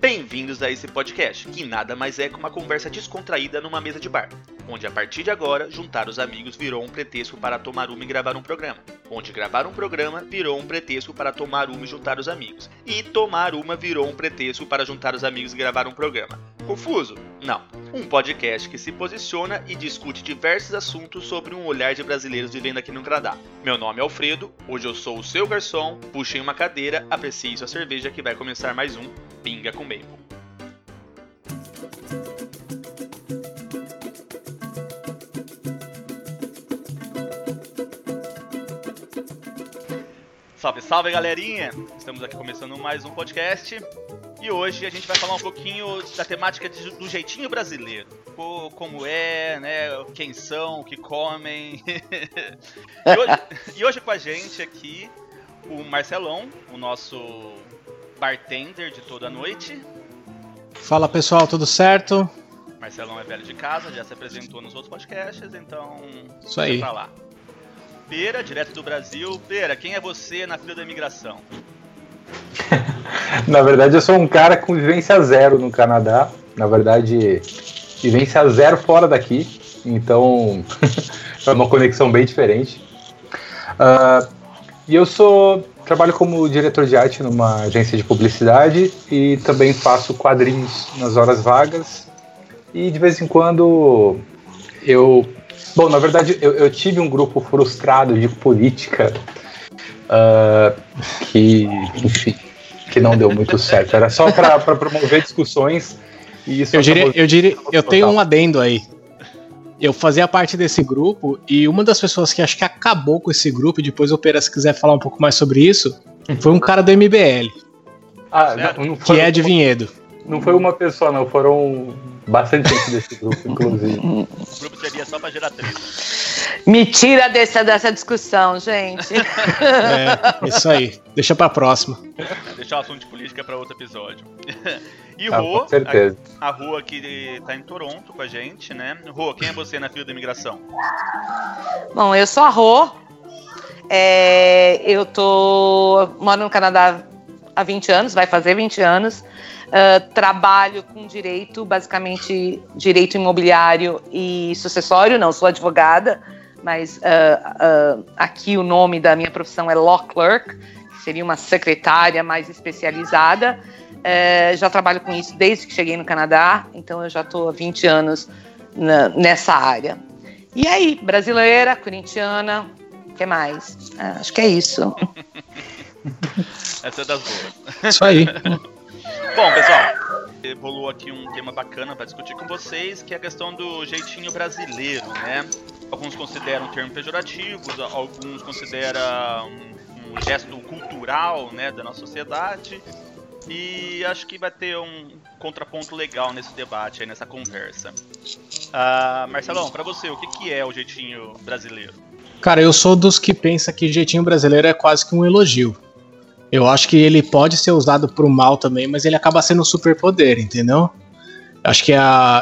Bem-vindos a esse podcast, que nada mais é que uma conversa descontraída numa mesa de bar, onde a partir de agora, juntar os amigos virou um pretexto para tomar uma e gravar um programa, onde gravar um programa virou um pretexto para tomar uma e juntar os amigos, e tomar uma virou um pretexto para juntar os amigos e gravar um programa. Confuso? Não. Um podcast que se posiciona e discute diversos assuntos sobre um olhar de brasileiros vivendo aqui no Canadá. Meu nome é Alfredo, hoje eu sou o seu garçom, puxem uma cadeira, aprecie sua cerveja que vai começar mais um Pinga com Maple. Salve, salve galerinha! Estamos aqui começando mais um podcast e hoje a gente vai falar um pouquinho da temática de, do jeitinho brasileiro. Como é, né? Quem são, o que comem. e, hoje, e hoje com a gente aqui o Marcelão, o nosso bartender de toda a noite. Fala pessoal, tudo certo? Marcelão é velho de casa, já se apresentou nos outros podcasts, então. Isso aí. Pra lá. Pera, direto do Brasil. Pera, quem é você na fila da imigração? na verdade, eu sou um cara com vivência zero no Canadá. Na verdade, vivência zero fora daqui. Então, é uma conexão bem diferente. Uh, e eu sou trabalho como diretor de arte numa agência de publicidade e também faço quadrinhos nas horas vagas. E de vez em quando eu. Bom, na verdade, eu, eu tive um grupo frustrado de política uh, que, enfim, que não deu muito certo. Era só para promover discussões. E isso eu diria, eu, diria, eu tenho um adendo aí eu fazia parte desse grupo e uma das pessoas que acho que acabou com esse grupo, e depois o Pera, se quiser falar um pouco mais sobre isso, foi um cara do MBL. Ah, não, não foi, que é de Vinhedo. Não foi uma pessoa, não, foram bastante gente desse grupo, inclusive. o grupo seria só pra gerar treta. Me tira dessa, dessa discussão, gente. É, isso aí. Deixa pra próxima. Deixar o assunto de política pra outro episódio. E ah, Rô, a, a Rô que tá em Toronto com a gente, né? Rô, quem é você na fila da imigração? Bom, eu sou a Rô. É, eu tô moro no Canadá há 20 anos, vai fazer 20 anos. Uh, trabalho com direito, basicamente direito imobiliário e sucessório, não sou advogada, mas uh, uh, aqui o nome da minha profissão é Law Clerk, que seria uma secretária mais especializada. É, já trabalho com isso desde que cheguei no Canadá, então eu já estou há 20 anos na, nessa área. E aí, brasileira, corintiana, o que mais? Ah, acho que é isso. Essa é das boas. Isso aí. Bom, pessoal, evoluiu aqui um tema bacana para discutir com vocês, que é a questão do jeitinho brasileiro, né? Alguns consideram um termo pejorativo, alguns consideram um, um gesto cultural, né, da nossa sociedade. E acho que vai ter um contraponto legal nesse debate aí, nessa conversa. Uh, Marcelão, para você, o que, que é o jeitinho brasileiro? Cara, eu sou dos que pensa que jeitinho brasileiro é quase que um elogio. Eu acho que ele pode ser usado pro mal também, mas ele acaba sendo um superpoder, entendeu? Acho que é,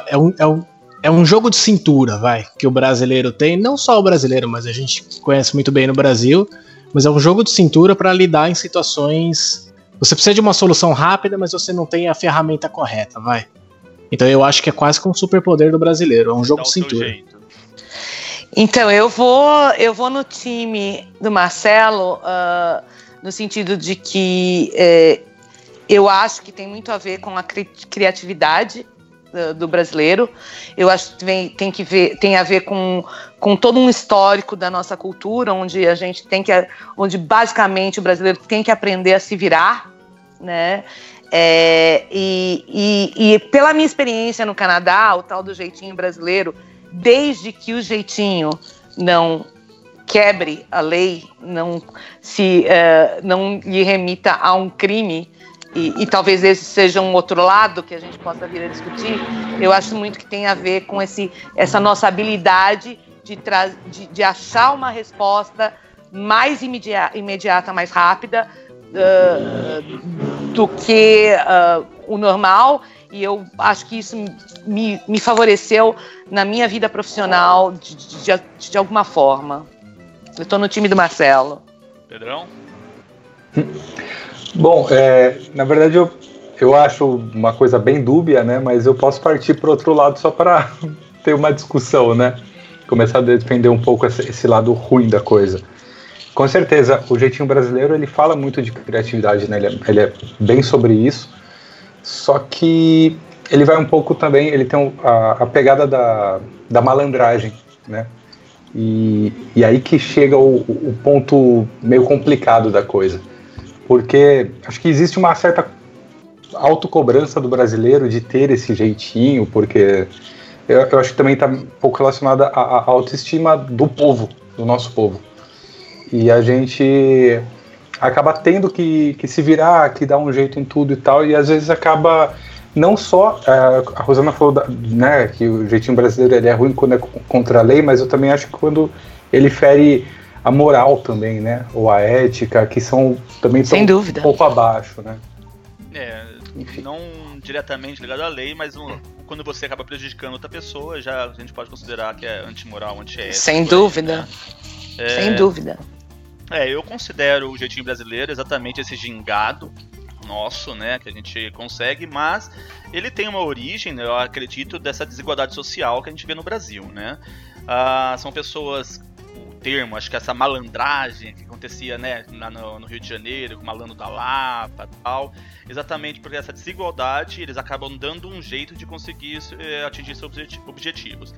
é, um, é, um, é um jogo de cintura, vai, que o brasileiro tem. Não só o brasileiro, mas a gente conhece muito bem no Brasil. Mas é um jogo de cintura para lidar em situações você precisa de uma solução rápida, mas você não tem a ferramenta correta, vai. Então eu acho que é quase como um superpoder do brasileiro, é um jogo de cintura. Então eu vou, eu vou no time do Marcelo uh, no sentido de que eh, eu acho que tem muito a ver com a cri criatividade do, do, brasileiro. Eu acho que tem, tem que ver, tem a ver com, com todo um histórico da nossa cultura, onde a gente tem que, onde basicamente o brasileiro tem que aprender a se virar, né? É, e, e, e, pela minha experiência no Canadá, o tal do jeitinho brasileiro, desde que o jeitinho não quebre a lei, não se uh, não lhe remita a um crime, e, e, talvez esse seja um outro lado que a gente possa vir a discutir, eu acho muito que tem a ver com esse, essa nossa habilidade de, de, de achar uma resposta mais imediata, mais rápida uh, do que uh, o normal. E eu acho que isso me, me favoreceu na minha vida profissional de, de, de alguma forma. Eu estou no time do Marcelo. Pedrão? Bom, é, na verdade eu, eu acho uma coisa bem dúbia, né? Mas eu posso partir para outro lado só para ter uma discussão, né? Começar a defender um pouco esse lado ruim da coisa. Com certeza, o jeitinho brasileiro ele fala muito de criatividade, né? Ele é, ele é bem sobre isso. Só que ele vai um pouco também, ele tem a, a pegada da, da malandragem, né? E, e aí que chega o, o ponto meio complicado da coisa. Porque acho que existe uma certa autocobrança do brasileiro de ter esse jeitinho, porque eu, eu acho que também está um pouco relacionada à, autoestima do povo, do nosso povo. E a gente acaba tendo que, que se virar, que dar um jeito em tudo e tal, e às vezes acaba não só é, a Rosana falou da, né, que o jeitinho brasileiro ele é ruim quando é contra a lei, mas eu também acho que quando ele fere a moral também, né, ou a ética, que são também Sem dúvida. um pouco abaixo, né. É, Enfim. não diretamente ligado à lei, mas um, quando você acaba prejudicando outra pessoa, já a gente pode considerar que é antimoral, antiético. Sem dúvida. Aí, né? Sem é, dúvida. É, eu considero o jeitinho brasileiro exatamente esse gingado nosso, né, que a gente consegue, mas ele tem uma origem, né, eu acredito, dessa desigualdade social que a gente vê no Brasil, né. Ah, são pessoas, o termo, acho que essa malandragem que acontecia, né, no, no, Rio de Janeiro, com o malandro da Lapa tal, exatamente porque essa desigualdade, eles acabam dando um jeito de conseguir é, atingir seus objetivos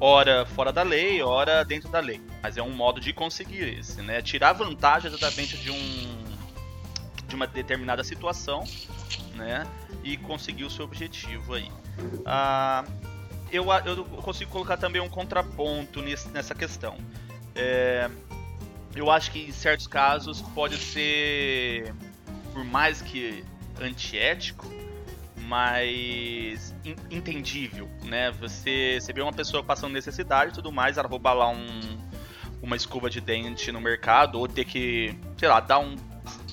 ora fora da lei, ora dentro da lei. Mas é um modo de conseguir esse, né? Tirar vantagem exatamente de um de uma determinada situação, né? E conseguir o seu objetivo aí. Ah, eu, eu consigo colocar também um contraponto nesse, nessa questão. É, eu acho que em certos casos pode ser, por mais que antiético, mais entendível, né? Você, você vê uma pessoa passando necessidade e tudo mais, ela roubar lá um, uma escova de dente no mercado, ou ter que, sei lá, dar um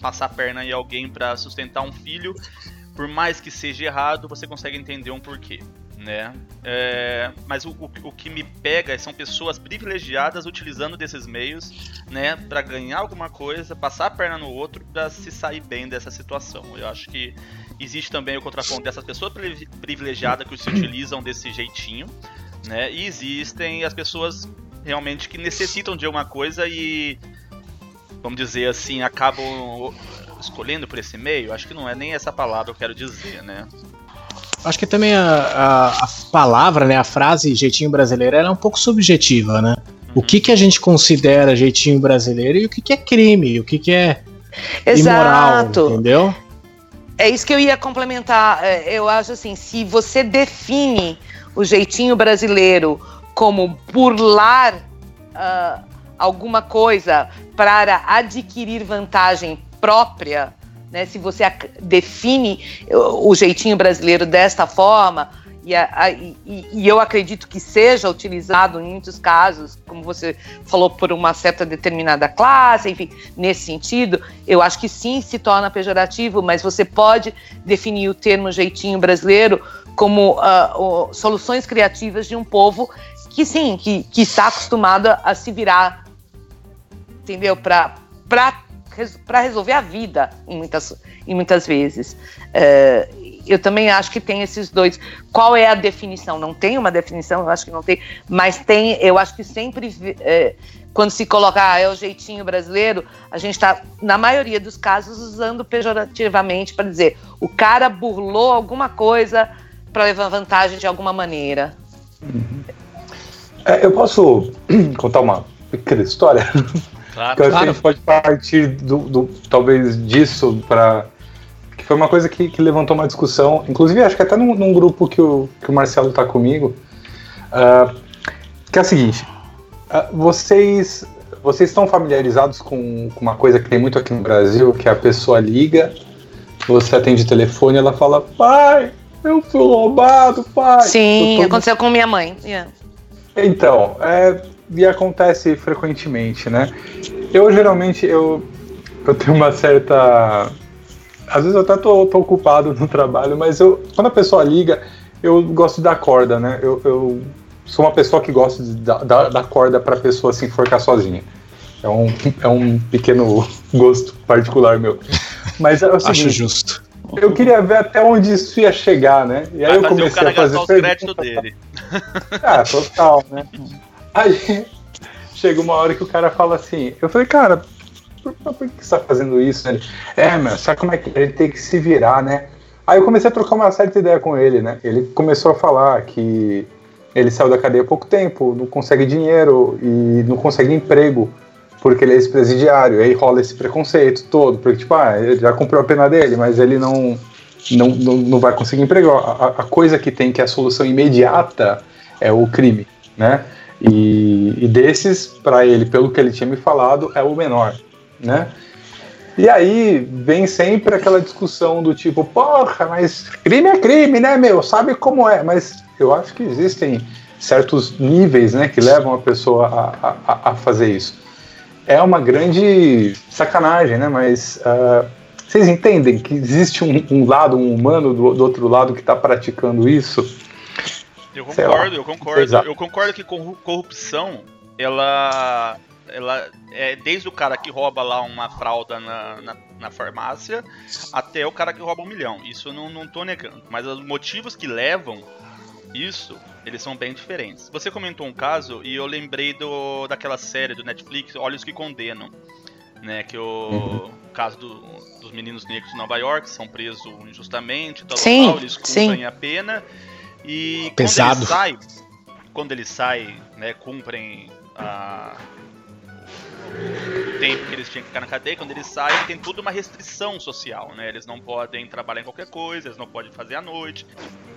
passar a perna em alguém para sustentar um filho, por mais que seja errado, você consegue entender um porquê. Né? É, mas o, o, o, que me pega são pessoas privilegiadas utilizando desses meios, né, para ganhar alguma coisa, passar a perna no outro para se sair bem dessa situação. Eu acho que existe também o contraponto dessas pessoas privilegiadas que se utilizam desse jeitinho, né? E existem as pessoas realmente que necessitam de alguma coisa e vamos dizer assim, acabam escolhendo por esse meio, acho que não é nem essa palavra que eu quero dizer, né? Acho que também a, a, a palavra, né, a frase jeitinho brasileiro, é um pouco subjetiva, né? Uhum. O que, que a gente considera jeitinho brasileiro e o que, que é crime, o que, que é Exato. imoral, entendeu? É isso que eu ia complementar. É, eu acho assim, se você define o jeitinho brasileiro como burlar uh, alguma coisa para adquirir vantagem própria, né? Se você define o jeitinho brasileiro desta forma, e, a, e, e, eu acredito que seja utilizado em muitos casos, como você falou, por uma certa determinada classe, enfim, nesse sentido, eu acho que sim se torna pejorativo, mas você pode definir o termo jeitinho brasileiro como uh, soluções criativas de um povo que sim, que, que está acostumado a se virar entendeu? Para para resolver a vida em muitas, em muitas vezes. É, eu também acho que tem esses dois. Qual é a definição? Não tem uma definição, eu acho que não tem, mas tem, eu acho que sempre é, quando se coloca ah, é o jeitinho brasileiro, a gente está, na maioria dos casos, usando pejorativamente para dizer o cara burlou alguma coisa para levar vantagem de alguma maneira. Uhum. É, eu posso contar uma pequena história? Claro, eu acho claro. que a gente pode partir do, do talvez disso para que foi uma coisa que, que, levantou uma discussão, inclusive acho que até num, num grupo que o, que o Marcelo está comigo, uh, que é o seguinte: uh, vocês vocês estão familiarizados com, com, uma coisa que tem muito aqui no Brasil, que a pessoa liga, você atende o telefone, ela fala, pai, eu fui roubado, pai. Sim, tô... aconteceu com minha mãe. Yeah. Então, é, e acontece frequentemente, né? Eu geralmente eu, eu tenho uma certa. Às vezes eu até tô, tô ocupado no trabalho, mas eu, quando a pessoa liga, eu gosto de dar corda, né? Eu, eu sou uma pessoa que gosta de dar, dar corda para a pessoa se enforcar sozinha. É um, é um pequeno gosto particular meu. Mas é o seguinte, Acho justo. eu queria ver até onde isso ia chegar, né? E aí Vai eu comecei o cara a fazer os créditos dele. Ah, total, né? Aí chega uma hora que o cara fala assim, eu falei, cara, por, por que você tá fazendo isso? Ele, é, meu, sabe como é que ele tem que se virar, né? Aí eu comecei a trocar uma certa ideia com ele, né? Ele começou a falar que ele saiu da cadeia há pouco tempo, não consegue dinheiro e não consegue emprego porque ele é ex-presidiário. Aí rola esse preconceito todo, porque tipo, ah, ele já cumpriu a pena dele, mas ele não não, não, não vai conseguir emprego. A, a coisa que tem que é a solução imediata é o crime, né? E, e desses, para ele, pelo que ele tinha me falado, é o menor, né? E aí vem sempre aquela discussão do tipo, porra, mas crime é crime, né, meu? Sabe como é? Mas eu acho que existem certos níveis, né, que levam a pessoa a, a, a fazer isso. É uma grande sacanagem, né? Mas uh, vocês entendem que existe um, um lado, um humano do, do outro lado que está praticando isso? Eu concordo, eu concordo. Exato. Eu concordo que corrupção, ela ela é desde o cara que rouba lá uma fralda na, na, na, farmácia até o cara que rouba um milhão. Isso eu não, não tô negando. Mas os motivos que levam isso, eles são bem diferentes. Você comentou um caso e eu lembrei do, daquela série do Netflix, Olhos que Condenam. Né, que o uhum. caso do, dos meninos negros de Nova York são presos injustamente, tal, sim, tal, eles cumprem sim. a pena e Pesado. quando ele sai, quando ele sai, né, cumprem a, o tempo que eles tinham que ficar na cadeia, quando eles saem, tem toda uma restrição social, né? Eles não podem trabalhar em qualquer coisa, eles não podem fazer à noite,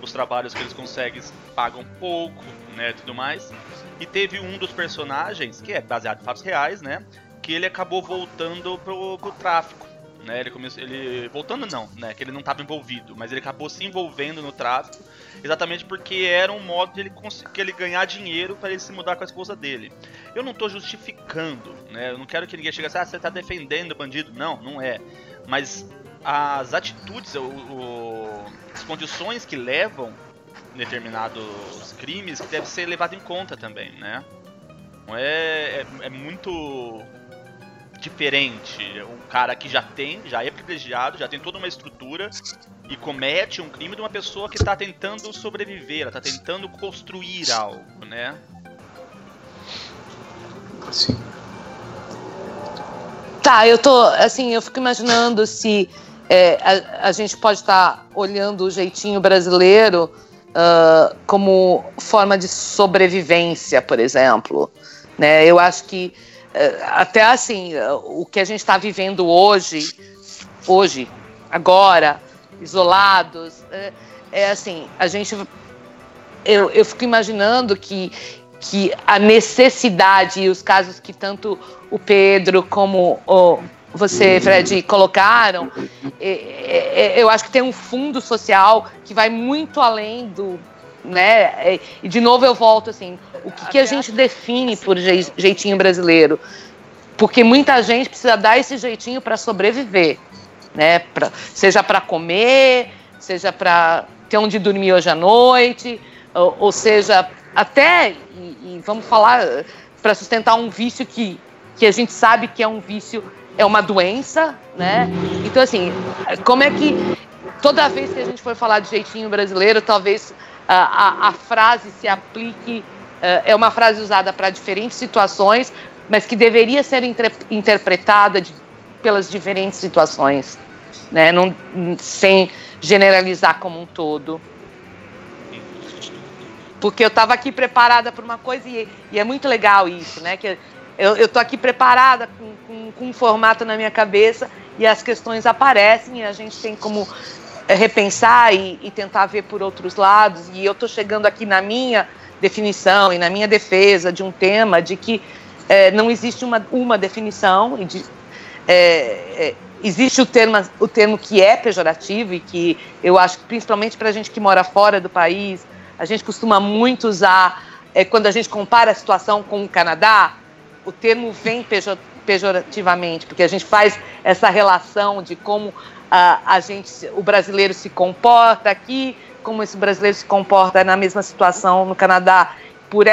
os trabalhos que eles conseguem pagam pouco, né, tudo mais. E teve um dos personagens, que é baseado em fatos reais, né, que ele acabou voltando pro, pro tráfico. Né, ele começou, ele voltando não, né, que ele não estava envolvido, mas ele acabou se envolvendo no tráfico, exatamente porque era um modo de ele conseguir ele ganhar dinheiro para ele se mudar com a esposa dele. Eu não estou justificando, né? Eu não quero que ninguém chegue assim, ah, você está defendendo o bandido. Não, não é. Mas as atitudes, o, o, as condições que levam determinados crimes que deve ser levado em conta também, né? Não é, é, é muito diferente. Um cara que já tem, já é privilegiado, já tem toda uma estrutura e comete um crime de uma pessoa que está tentando sobreviver, ela está tentando construir algo, né? Sim. Tá, eu tô, assim, eu fico imaginando se é, a, a, gente pode estar tá olhando o jeitinho brasileiro uh, como forma de sobrevivência, por exemplo. Né? Eu acho que uh, até assim, uh, o que a gente está vivendo hoje, hoje, agora, isolados, é, é assim, a gente eu, eu fico imaginando que que a necessidade e os casos que tanto o Pedro como o, você, Fred, colocaram, eu acho que tem um fundo social que vai muito além do. Né? É, e de novo eu volto assim: o que, que a gente define por jeitinho brasileiro? Porque muita gente precisa dar esse jeitinho para sobreviver, né? Pra, seja para comer, seja para ter onde dormir hoje à noite, ou, ou seja, até, e, e vamos falar, para sustentar um vício que, que a gente sabe que é um vício, é uma doença, né? Então, assim, como é que toda vez que a gente for falar de jeitinho brasileiro, talvez a, a, frase se aplique, uh, é uma frase usada para diferentes situações, mas que deveria ser inter, interpretada de, pelas diferentes situações, né? Não, sem generalizar como um todo porque eu estava aqui preparada para uma coisa e, e, é muito legal isso, né? Que eu, estou aqui preparada com, com, com, um formato na minha cabeça e as questões aparecem e a gente tem como eh, repensar e, e tentar ver por outros lados. E eu estou chegando aqui na minha definição e na minha defesa de um tema de que é, não existe uma, uma definição e de, é, é, existe o termo, o termo que é pejorativo e que eu acho que principalmente para a gente que mora fora do país a gente costuma muito usar, é, quando a gente compara a situação com o Canadá, o termo vem pejorativamente, porque a gente faz essa relação de como a, a gente, o brasileiro se comporta aqui, como esse brasileiro se comporta na mesma situação no Canadá. Por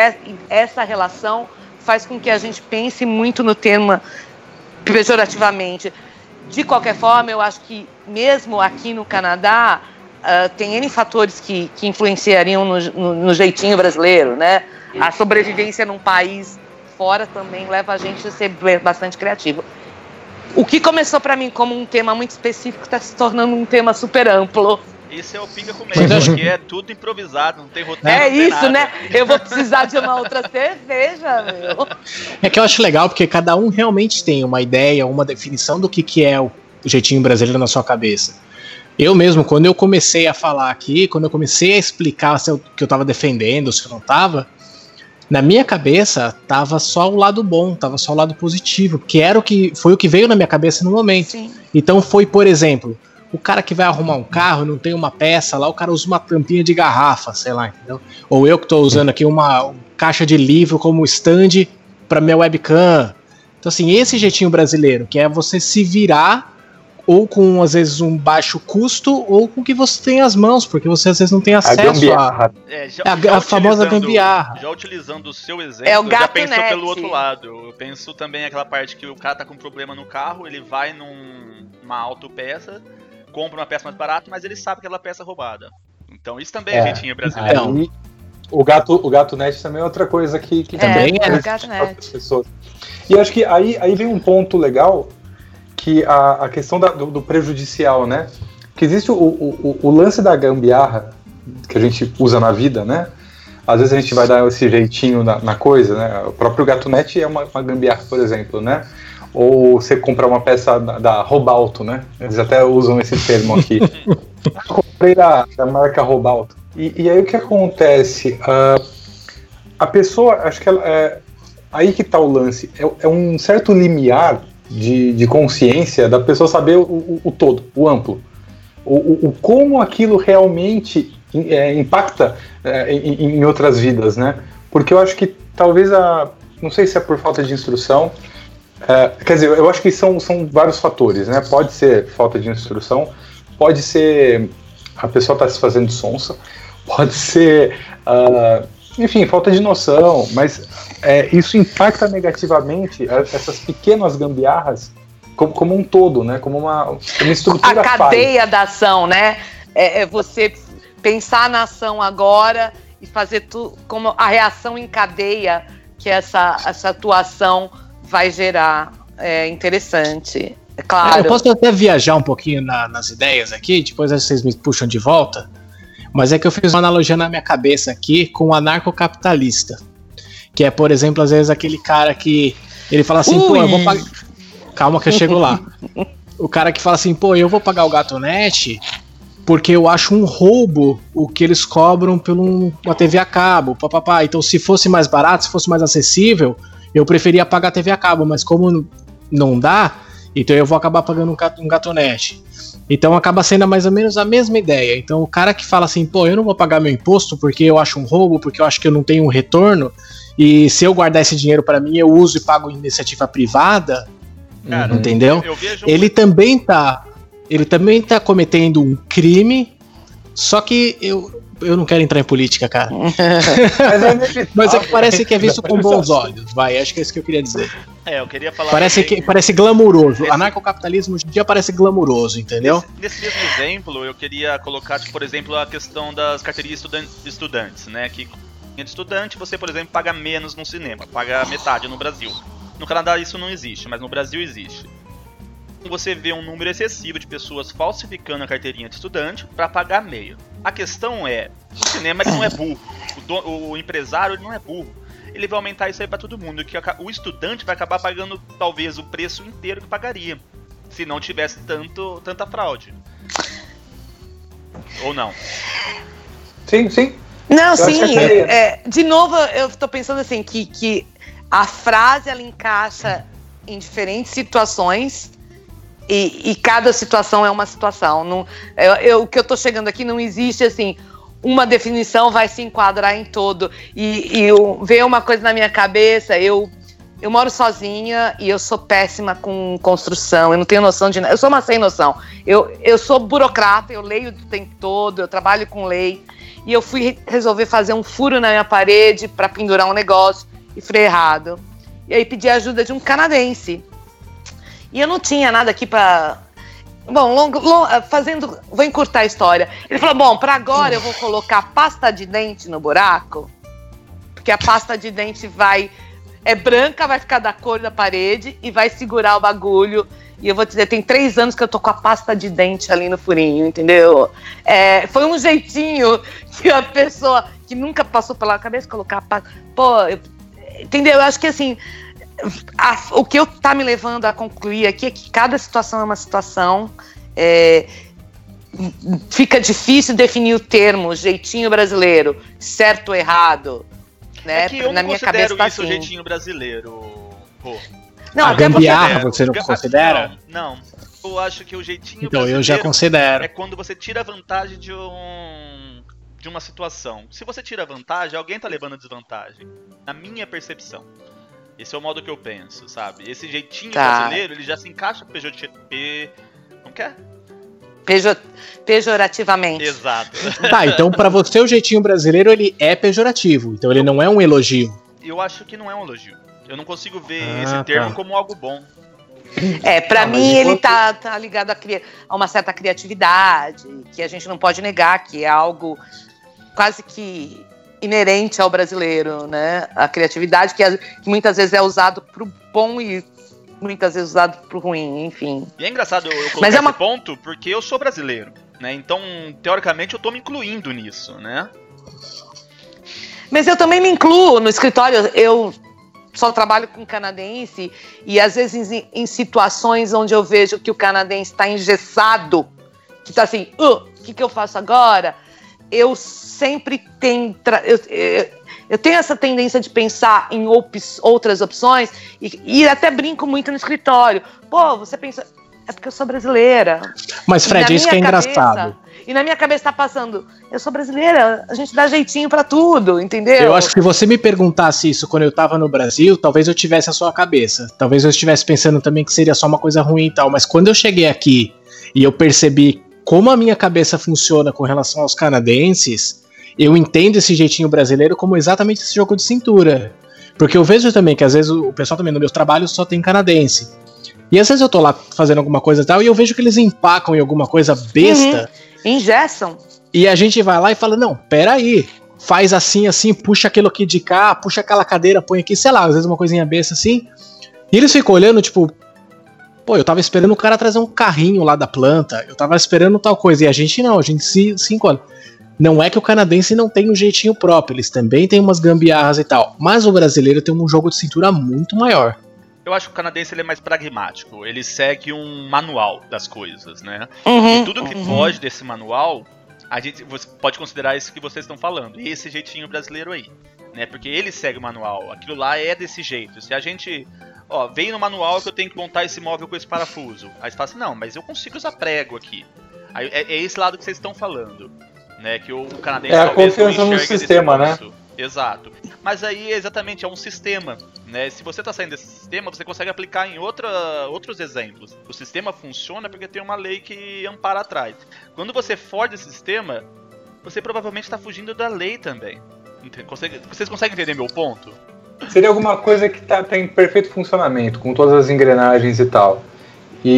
essa relação faz com que a gente pense muito no termo pejorativamente. de qualquer forma, eu acho que mesmo aqui no Canadá, uh, tem N fatores que, que influenciariam no, no, no, jeitinho brasileiro, né? A sobrevivência num país fora também leva a gente a ser bastante criativo. O que começou para mim como um tema muito específico está se tornando um tema super amplo. Esse é o Pinga Comédia, que é tudo improvisado, não tem roteiro. É isso, né? Eu vou precisar de uma outra cerveja, meu. É que eu acho legal porque cada um realmente tem uma ideia, uma definição do que, que é o jeitinho brasileiro na sua cabeça. Eu mesmo, quando eu comecei a falar aqui, quando eu comecei a explicar se eu, que eu estava defendendo, se eu não estava, na minha cabeça tava só o lado bom, tava só o lado positivo, que era o que foi o que veio na minha cabeça no momento. Sim. Então foi, por exemplo, o cara que vai arrumar um carro, não tem uma peça lá, o cara usa uma tampinha de garrafa, sei lá, entendeu? Ou eu que estou usando aqui uma caixa de livro como stand para minha webcam. Então assim, esse jeitinho brasileiro, que é você se virar ou com às vezes um baixo custo ou com que você tem as mãos, porque você às vezes não tem acesso a, é, já, a, já a famosa gambiarra. Já utilizando o seu exemplo, é o já pensou net. pelo outro lado. Eu penso também aquela parte que o cara tá com problema no carro, ele vai num, numa autopeça, compra uma peça mais barata, mas ele sabe que aquela peça é roubada. Então isso também é, é jeitinho brasileiro. Então, o gato, o gato net também é outra coisa que, que é, também é, é o gato net. pessoas. E acho que aí, aí vem um ponto legal que a, a questão da, do, do, prejudicial, né? Que existe o, o, o, lance da gambiarra que a gente usa na vida, né? Às vezes a gente vai dar esse jeitinho na, na coisa, né? O próprio Gatunete é uma, uma gambiarra, por exemplo, né? Ou você comprar uma peça da, da Robalto, né? Eles até usam esse termo aqui. comprei da, da marca Robalto. E, e, aí o que acontece? Uh, a pessoa, acho que ela, é, aí que tá o lance, é, é um certo limiar de, de consciência da pessoa saber o, o, o todo, o amplo. O, o, como aquilo realmente é, impacta é, em, em, outras vidas, né? Porque eu acho que talvez a. Não sei se é por falta de instrução. É, quer dizer, eu acho que são, são vários fatores, né? Pode ser falta de instrução, pode ser a pessoa está se fazendo sonsa, pode ser. Uh, enfim, falta de noção, mas é, isso impacta negativamente essas pequenas gambiarras como, como, um todo, né? Como uma, uma estrutura. A cadeia faz. da ação, né? É, é, você pensar na ação agora e fazer tu, como a reação em cadeia que essa, essa atuação vai gerar. É interessante. É claro. Eu posso até viajar um pouquinho na, nas ideias aqui, depois vocês me puxam de volta. Mas é que eu fiz uma analogia na minha cabeça aqui com o anarcocapitalista. Que é, por exemplo, às vezes aquele cara que ele fala assim, Ui. pô, eu vou pagar. Calma que eu chego lá. o cara que fala assim, pô, eu vou pagar o gato net porque eu acho um roubo o que eles cobram por uma TV a cabo, papapá. Então, se fosse mais barato, se fosse mais acessível, eu preferia pagar a TV a cabo, mas como não dá, então eu vou acabar pagando um gatonete. Então acaba sendo mais ou menos a mesma ideia. Então o cara que fala assim, pô, eu não vou pagar meu imposto porque eu acho um roubo, porque eu acho que eu não tenho um retorno, e se eu guardar esse dinheiro para mim, eu uso e pago iniciativa privada, cara, entendeu? Eu, eu ele também tá, ele também tá cometendo um crime, só que eu, eu não quero entrar em política, cara. Mas é, é que parece que é visto com bons olhos, vai, acho que é isso que eu queria dizer. É, eu queria falar. Parece, que, parece glamuroso. Nesse... Anarcocapitalismo hoje em dia parece glamuroso, entendeu? Nesse, nesse, mesmo exemplo, eu queria colocar, tipo, por exemplo, a questão das carteirinhas estudantes, né? Que de estudante, você, por exemplo, paga menos no cinema, paga metade no Brasil. No Canadá isso não existe, mas no Brasil existe você vê um número excessivo de pessoas falsificando a carteirinha de estudante para pagar meio. A questão é, o cinema não é burro, o, do, o empresário não é burro. Ele vai aumentar isso aí para todo mundo, que o estudante vai acabar pagando talvez o preço inteiro que pagaria, se não tivesse tanto tanta fraude. Ou não? Sim, sim. Não, eu sim. É, é, de novo, eu estou pensando assim que, que a frase ela encaixa em diferentes situações e, e, cada situação é uma situação. Não, eu, eu, o que eu estou chegando aqui não existe assim uma definição vai se enquadrar em todo. E, e eu, veio uma coisa na minha cabeça, eu eu moro sozinha e eu sou péssima com construção, eu não tenho noção de nada. Eu sou uma sem noção. Eu, eu sou burocrata, eu leio o tempo todo, eu trabalho com lei. E eu fui resolver fazer um furo na minha parede para pendurar um negócio e fui errado. E aí pedi ajuda de um canadense. E eu não tinha nada aqui para Bom, longo, long, fazendo. Vou encurtar a história. Ele falou: bom, para agora eu vou colocar pasta de dente no buraco, porque a pasta de dente vai. É branca, vai ficar da cor da parede e vai segurar o bagulho. E eu vou dizer, tem três anos que eu tô com a pasta de dente ali no furinho, entendeu? É, foi um jeitinho que a pessoa que nunca passou pela cabeça colocar a pasta. Pô, eu, entendeu? Eu acho que assim a, o que eu tá me levando a concluir aqui é que cada situação é uma situação. É, fica difícil definir o termo jeitinho brasileiro, certo ou errado. Né? É que eu Na minha cabeça tá isso assim. jeitinho brasileiro. Pô. Não, a gambiarra você não considera? Não, não. Eu acho que o jeitinho então, eu já considero. é quando você tira vantagem de um de uma situação. Se você tira vantagem, alguém tá levando desvantagem. Na minha percepção. Esse é o modo que eu penso, sabe? Esse jeitinho tá. brasileiro, ele já se encaixa pejorati... P... Como que é? Pejo... Pejorativamente. Exato. Tá, então para você o jeitinho brasileiro, ele é pejorativo. Então ele não é um elogio. Eu acho que não é um elogio. Eu não consigo ver ah, esse termo tá. como algo bom. É, para ah, mim ele tá, tá ligado a, a uma certa criatividade, que a gente não pode negar, que é algo quase que inerente ao brasileiro, né? A criatividade que, é, que muitas vezes é usado pro bom e muitas vezes usado pro ruim, enfim. E é engraçado eu, eu colocar Mas é uma... esse ponto porque eu sou brasileiro, né? Então, teoricamente, eu tô me incluindo nisso, né? Mas eu também me incluo no escritório. Eu só trabalho com canadense e às vezes em, em situações onde eu vejo que o canadense está engessado, que está assim, o uh, que, que eu faço agora? eu sempre tenho. Eu, eu, tenho essa tendência de pensar em op outras opções e, e, até brinco muito no escritório. Pô, você pensa. É porque eu sou brasileira. Mas, Fred, isso que é cabeça, engraçado. E na minha cabeça tá passando, eu sou brasileira, a gente dá jeitinho para tudo, entendeu? Eu acho que se você me perguntasse isso quando eu tava no Brasil, talvez eu tivesse a sua cabeça. Talvez eu estivesse pensando também que seria só uma coisa ruim e tal. Mas quando eu cheguei aqui e eu percebi como a minha cabeça funciona com relação aos canadenses, eu entendo esse jeitinho brasileiro como exatamente esse jogo de cintura. Porque eu vejo também que às vezes o pessoal também no meu trabalho só tem canadense. E às vezes eu tô lá fazendo alguma coisa e tal, e eu vejo que eles empacam em alguma coisa besta. Uhum. Ingessam. E a gente vai lá e fala: não, peraí. Faz assim, assim, puxa aquilo aqui de cá, puxa aquela cadeira, põe aqui, sei lá, às vezes uma coisinha besta assim. E eles ficam olhando, tipo, Pô, eu tava esperando o cara trazer um carrinho lá da planta, eu tava esperando tal coisa. E a gente não, a gente se, se encolhe. Não é que o canadense não tem um jeitinho próprio, eles também têm umas gambiarras e tal. Mas o brasileiro tem um jogo de cintura muito maior. Eu acho que o canadense ele é mais pragmático. Ele segue um manual das coisas, né? Uhum, e tudo que uhum. foge desse manual, a gente você pode considerar isso que vocês estão falando. E esse jeitinho brasileiro aí. Né? Porque ele segue o manual. Aquilo lá é desse jeito. Se a gente ó, vem no manual que eu tenho que montar esse móvel com esse parafuso. Aí você fala assim, não, mas eu consigo usar prego aqui. Aí, é, é esse lado que vocês estão falando, né? Que o, canadense é a confiança no sistema, né? Exato. Mas aí exatamente é um sistema, né? Se você está saindo desse sistema, você consegue aplicar em outra, outros exemplos. O sistema funciona porque tem uma lei que ampara atrás. Quando você foge desse sistema, você provavelmente está fugindo da lei também. Vocês conseguem entender meu ponto? Seria alguma coisa que tá, tá, em perfeito funcionamento, com todas as engrenagens e tal. E,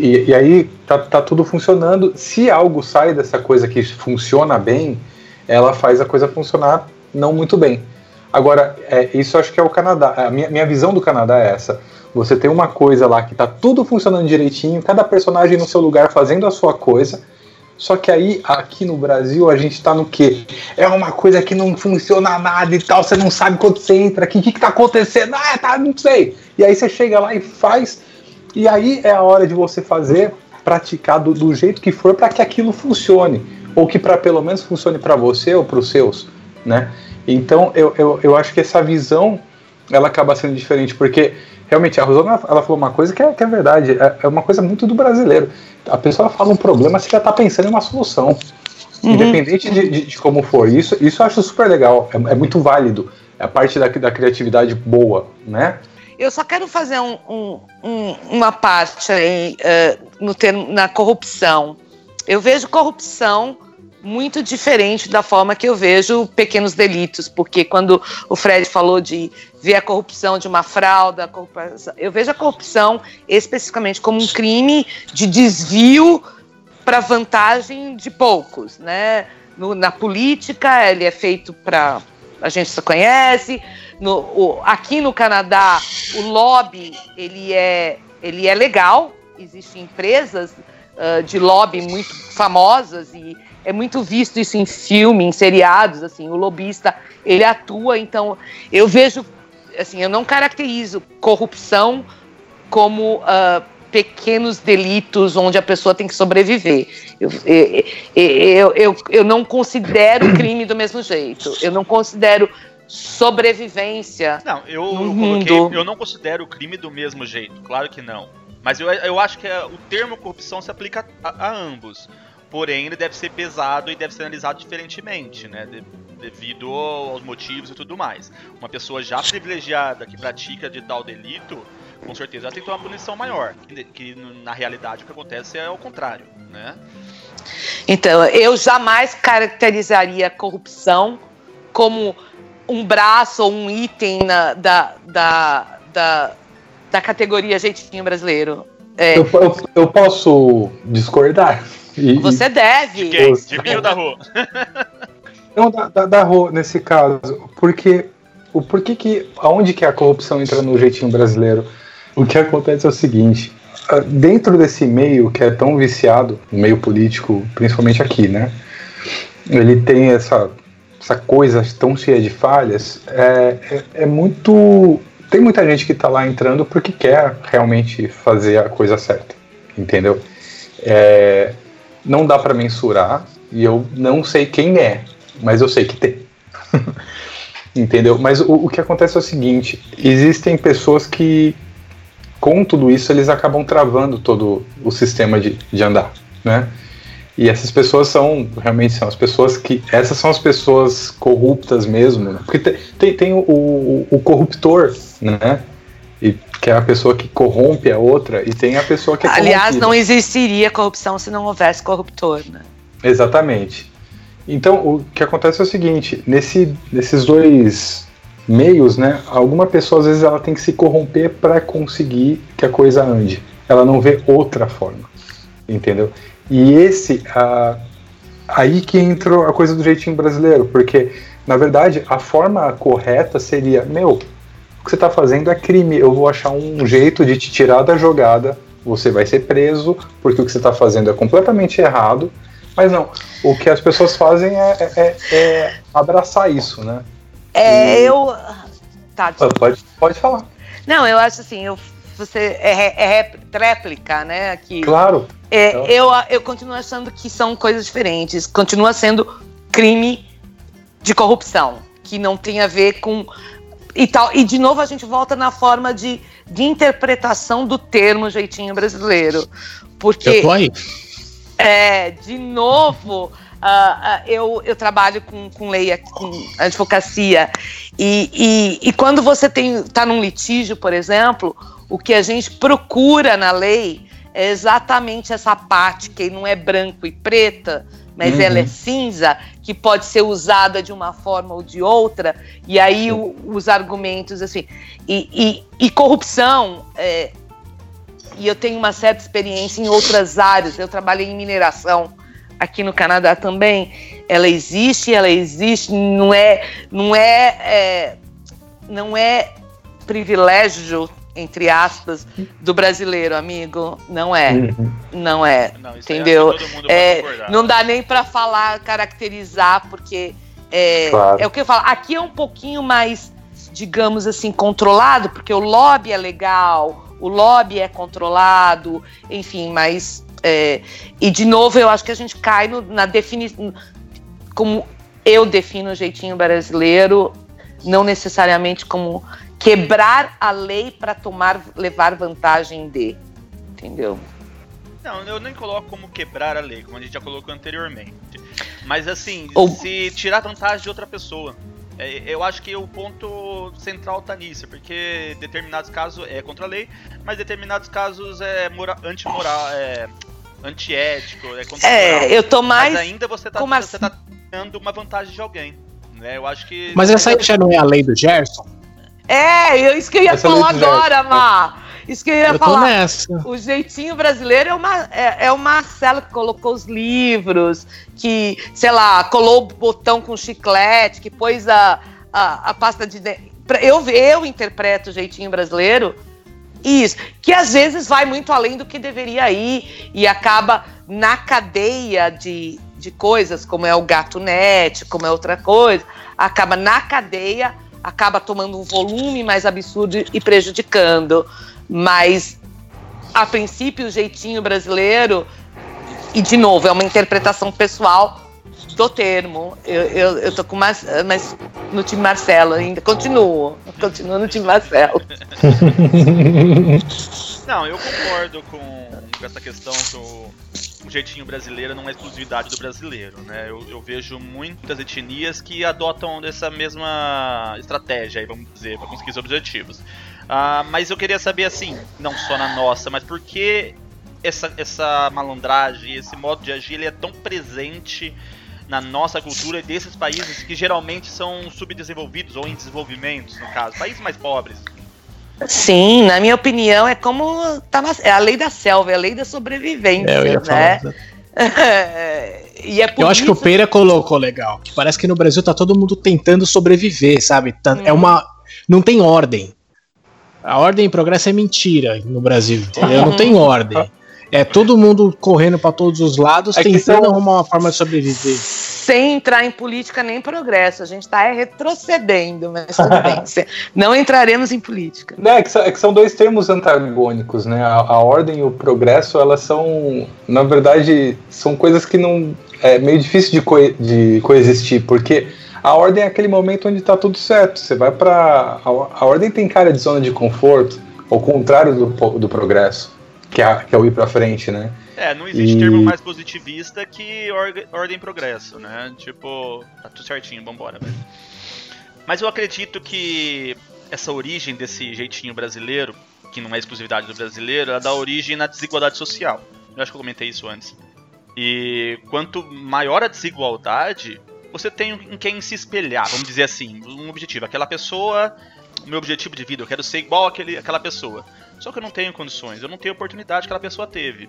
e, e, aí tá, tá tudo funcionando. Se algo sai dessa coisa que funciona bem, ela faz a coisa funcionar não muito bem. Agora, é, isso acho que é o Canadá. A minha, minha visão do Canadá é essa. Você tem uma coisa lá que tá tudo funcionando direitinho, cada personagem no seu lugar fazendo a sua coisa só que aí, aqui no Brasil, a gente tá no quê? É uma coisa que não funciona nada e tal, você não sabe quando você entra aqui, o que, que tá acontecendo? Ah, tá, não sei. E aí você chega lá e faz, e aí é a hora de você fazer, praticar do, do jeito que for para que aquilo funcione, ou que para pelo menos funcione para você ou para os seus, né? Então eu, eu, eu acho que essa visão ela acaba sendo diferente, porque realmente a Rosana ela falou uma coisa que é, que é verdade, é, é uma coisa muito do brasileiro a pessoa fala um problema, você já está pensando em uma solução. Uhum. Independente de, de, de, como for. Isso, isso eu acho super legal. É, é muito válido. É a parte da, da criatividade boa, né? Eu só quero fazer um, um, um, uma parte aí uh, no termo, na corrupção. Eu vejo corrupção muito diferente da forma que eu vejo pequenos delitos, porque quando o Fred falou de ver a corrupção de uma frauda, eu vejo a corrupção especificamente como um crime de desvio para vantagem de poucos, né? No, na política ele é feito para a gente só conhece. No, o, aqui no Canadá o lobby ele é ele é legal, existem empresas uh, de lobby muito famosas e é muito visto isso em filme, em seriados, assim, o lobista, ele atua, então eu vejo, assim, eu não caracterizo corrupção como uh, pequenos delitos onde a pessoa tem que sobreviver. Eu, eu, eu, eu não considero crime do mesmo jeito, eu não considero sobrevivência. Não, eu, coloquei, eu não considero crime do mesmo jeito, claro que não. Mas eu, eu acho que o termo corrupção se aplica a, a ambos porém ele deve ser pesado e deve ser analisado diferentemente, né? De, devido aos motivos e tudo mais. Uma pessoa já privilegiada que pratica de tal delito, com certeza ela tem que ter uma punição maior. Que, na realidade o que acontece é o contrário, né? Então, eu jamais caracterizaria a corrupção como um braço ou um item na, da, da, da, da categoria jeitinho brasileiro. É. Eu, eu, eu posso discordar. E, Você deve. De quem? De mim ou da Rô? Não, da, da, da Rô, nesse caso. Porque o porquê que. Aonde que a corrupção entra no jeitinho brasileiro? O que acontece é o seguinte. Ah, dentro desse meio que é tão viciado, o meio político, principalmente aqui, né? Ele tem essa, essa coisa tão cheia de falhas. É, é, é muito. Tem muita gente que está lá entrando porque quer realmente fazer a coisa certa, entendeu? É, não dá para mensurar e eu não sei quem é, mas eu sei que tem. Entendeu? Mas o, o, que acontece é o seguinte: existem pessoas que, com tudo isso, eles acabam travando todo o sistema de, de andar, né? E essas pessoas são, realmente são as pessoas que. Essas são as pessoas corruptas mesmo, né? Porque tem, tem, tem o, o, o corruptor, né? Que é a pessoa que corrompe a outra, e tem a pessoa que é Aliás, não existiria corrupção se não houvesse corruptor, né? Exatamente. Então, o que acontece é o seguinte, nesse, nesses dois meios, né, alguma pessoa às vezes ela tem que se corromper para conseguir que a coisa ande. Ela não vê outra forma, entendeu? E esse, a, aí que entrou a coisa do jeitinho brasileiro, porque na verdade a forma correta seria, meu, que você está fazendo é crime. Eu vou achar um jeito de te tirar da jogada. Você vai ser preso porque o que você está fazendo é completamente errado. Mas não, o que as pessoas fazem é, é, é, é abraçar isso, né? É, e... eu. Tá, pode, pode falar. Não, eu acho assim, eu, você é, é réplica, né? Aqui. Claro. É, então. eu, eu continuo achando que são coisas diferentes. Continua sendo crime de corrupção, que não tem a ver com e tal. E de novo a gente volta na forma de, de interpretação do termo jeitinho brasileiro. Porque. Eu tô aí. É, de novo. Uh, uh, eu, eu trabalho com, com lei, com advocacia, e, e, e quando você está num litígio, por exemplo, o que a gente procura na lei é exatamente essa parte que não é branco e preta, mas uhum. ela é cinza, que pode ser usada de uma forma ou de outra, e aí o, os argumentos, assim. E, e, e corrupção, é, e eu tenho uma certa experiência em outras áreas, eu trabalhei em mineração aqui no Canadá também, ela existe, ela existe, não é, não é, é não é privilégio entre aspas, do brasileiro, amigo. Não é. Uhum. Não é. Não, entendeu? É, não dá nem para falar, caracterizar, porque é, claro. é o que eu falo. Aqui é um pouquinho mais, digamos assim, controlado, porque o lobby é legal, o lobby é controlado, enfim, mas. É, e de novo, eu acho que a gente cai no, na definição. Como eu defino o jeitinho brasileiro, não necessariamente como quebrar a lei para tomar levar vantagem de, entendeu? Não, eu nem coloco como quebrar a lei, como a gente já colocou anteriormente. Mas assim, Ou... se tirar vantagem de outra pessoa. É, eu acho que o ponto central tá nisso, porque determinados casos é contra a lei, mas determinados casos é mora, antimoral, é antiético, é É, eu tô mais. Mas ainda você tá, você assim? tá dando uma vantagem de alguém. Né? Eu acho que. Mas essa aí já não é a lei do Gerson? É, eu- isso que eu ia Essa falar lei do agora. Má. Isso que eu ia Eu falar. O jeitinho brasileiro é, uma, é, é o Marcelo que colocou os livros, que, sei lá, colou o botão com chiclete, que pôs a, a, a pasta de Eu, eu interpreto o jeitinho brasileiro isso, que às vezes vai muito além do que deveria ir e acaba na cadeia de, de coisas, como é o gato net, como é outra coisa, acaba na cadeia, acaba tomando um volume mais absurdo e prejudicando. Mas, a princípio, o jeitinho brasileiro, e de novo, é uma interpretação pessoal do termo. Eu, eu, eu tô com mais, mas no time Marcelo ainda, continuo, continuo no time Marcelo. Não, eu concordo com, essa questão que o jeitinho brasileiro não é exclusividade do brasileiro, né? Eu, eu vejo muitas etnias que adotam essa mesma estratégia, vamos dizer, para conseguir os objetivos. Ah, mas eu queria saber, assim, não só na nossa, mas por que essa, essa malandragem, esse modo de agir, ele é tão presente na nossa cultura desses países que geralmente são subdesenvolvidos ou em desenvolvimento, no caso, países mais pobres. Sim, na minha opinião, é como tá na, é a lei da selva, é a lei da sobrevivência, É, eu ia né? falar. e é por Eu acho que o isso- Peira colocou legal. Que parece que no Brasil tá todo mundo tentando sobreviver, sabe? Tá- É Hum. uma. Não tem ordem. A ordem e progresso é mentira no Brasil, entendeu? Não Uhum. tem ordem. É todo mundo correndo pra todos os lados, É tentando são- arrumar uma forma de sobreviver. Sem entrar em política nem progresso. A gente está retrocedendo, mas tudo bem. Não entraremos em política. É, que são, é que são dois termos antagônicos, né? A, a ordem e o progresso, elas são, na verdade, são coisas que não é meio difícil de, co- de coexistir, porque a ordem é aquele momento onde tá tudo certo. Você vai para a, a ordem tem cara de zona de conforto, ao contrário do, do progresso, que é, que é o ir para frente, né? É, não existe E- termo mais positivista que orga- ordem e progresso, né? Tipo, tá tudo certinho, vambora, velho. Mas eu acredito que essa origem desse jeitinho brasileiro, que não é exclusividade do brasileiro, ela dá origem na desigualdade social. Eu acho que eu comentei isso antes. E quanto maior a desigualdade, você tem em quem se espelhar, vamos dizer assim, um objetivo. Aquela pessoa, o meu objetivo de vida, eu quero ser igual àquele, àquela pessoa. Só que eu não tenho condições, eu não tenho oportunidade que aquela pessoa teve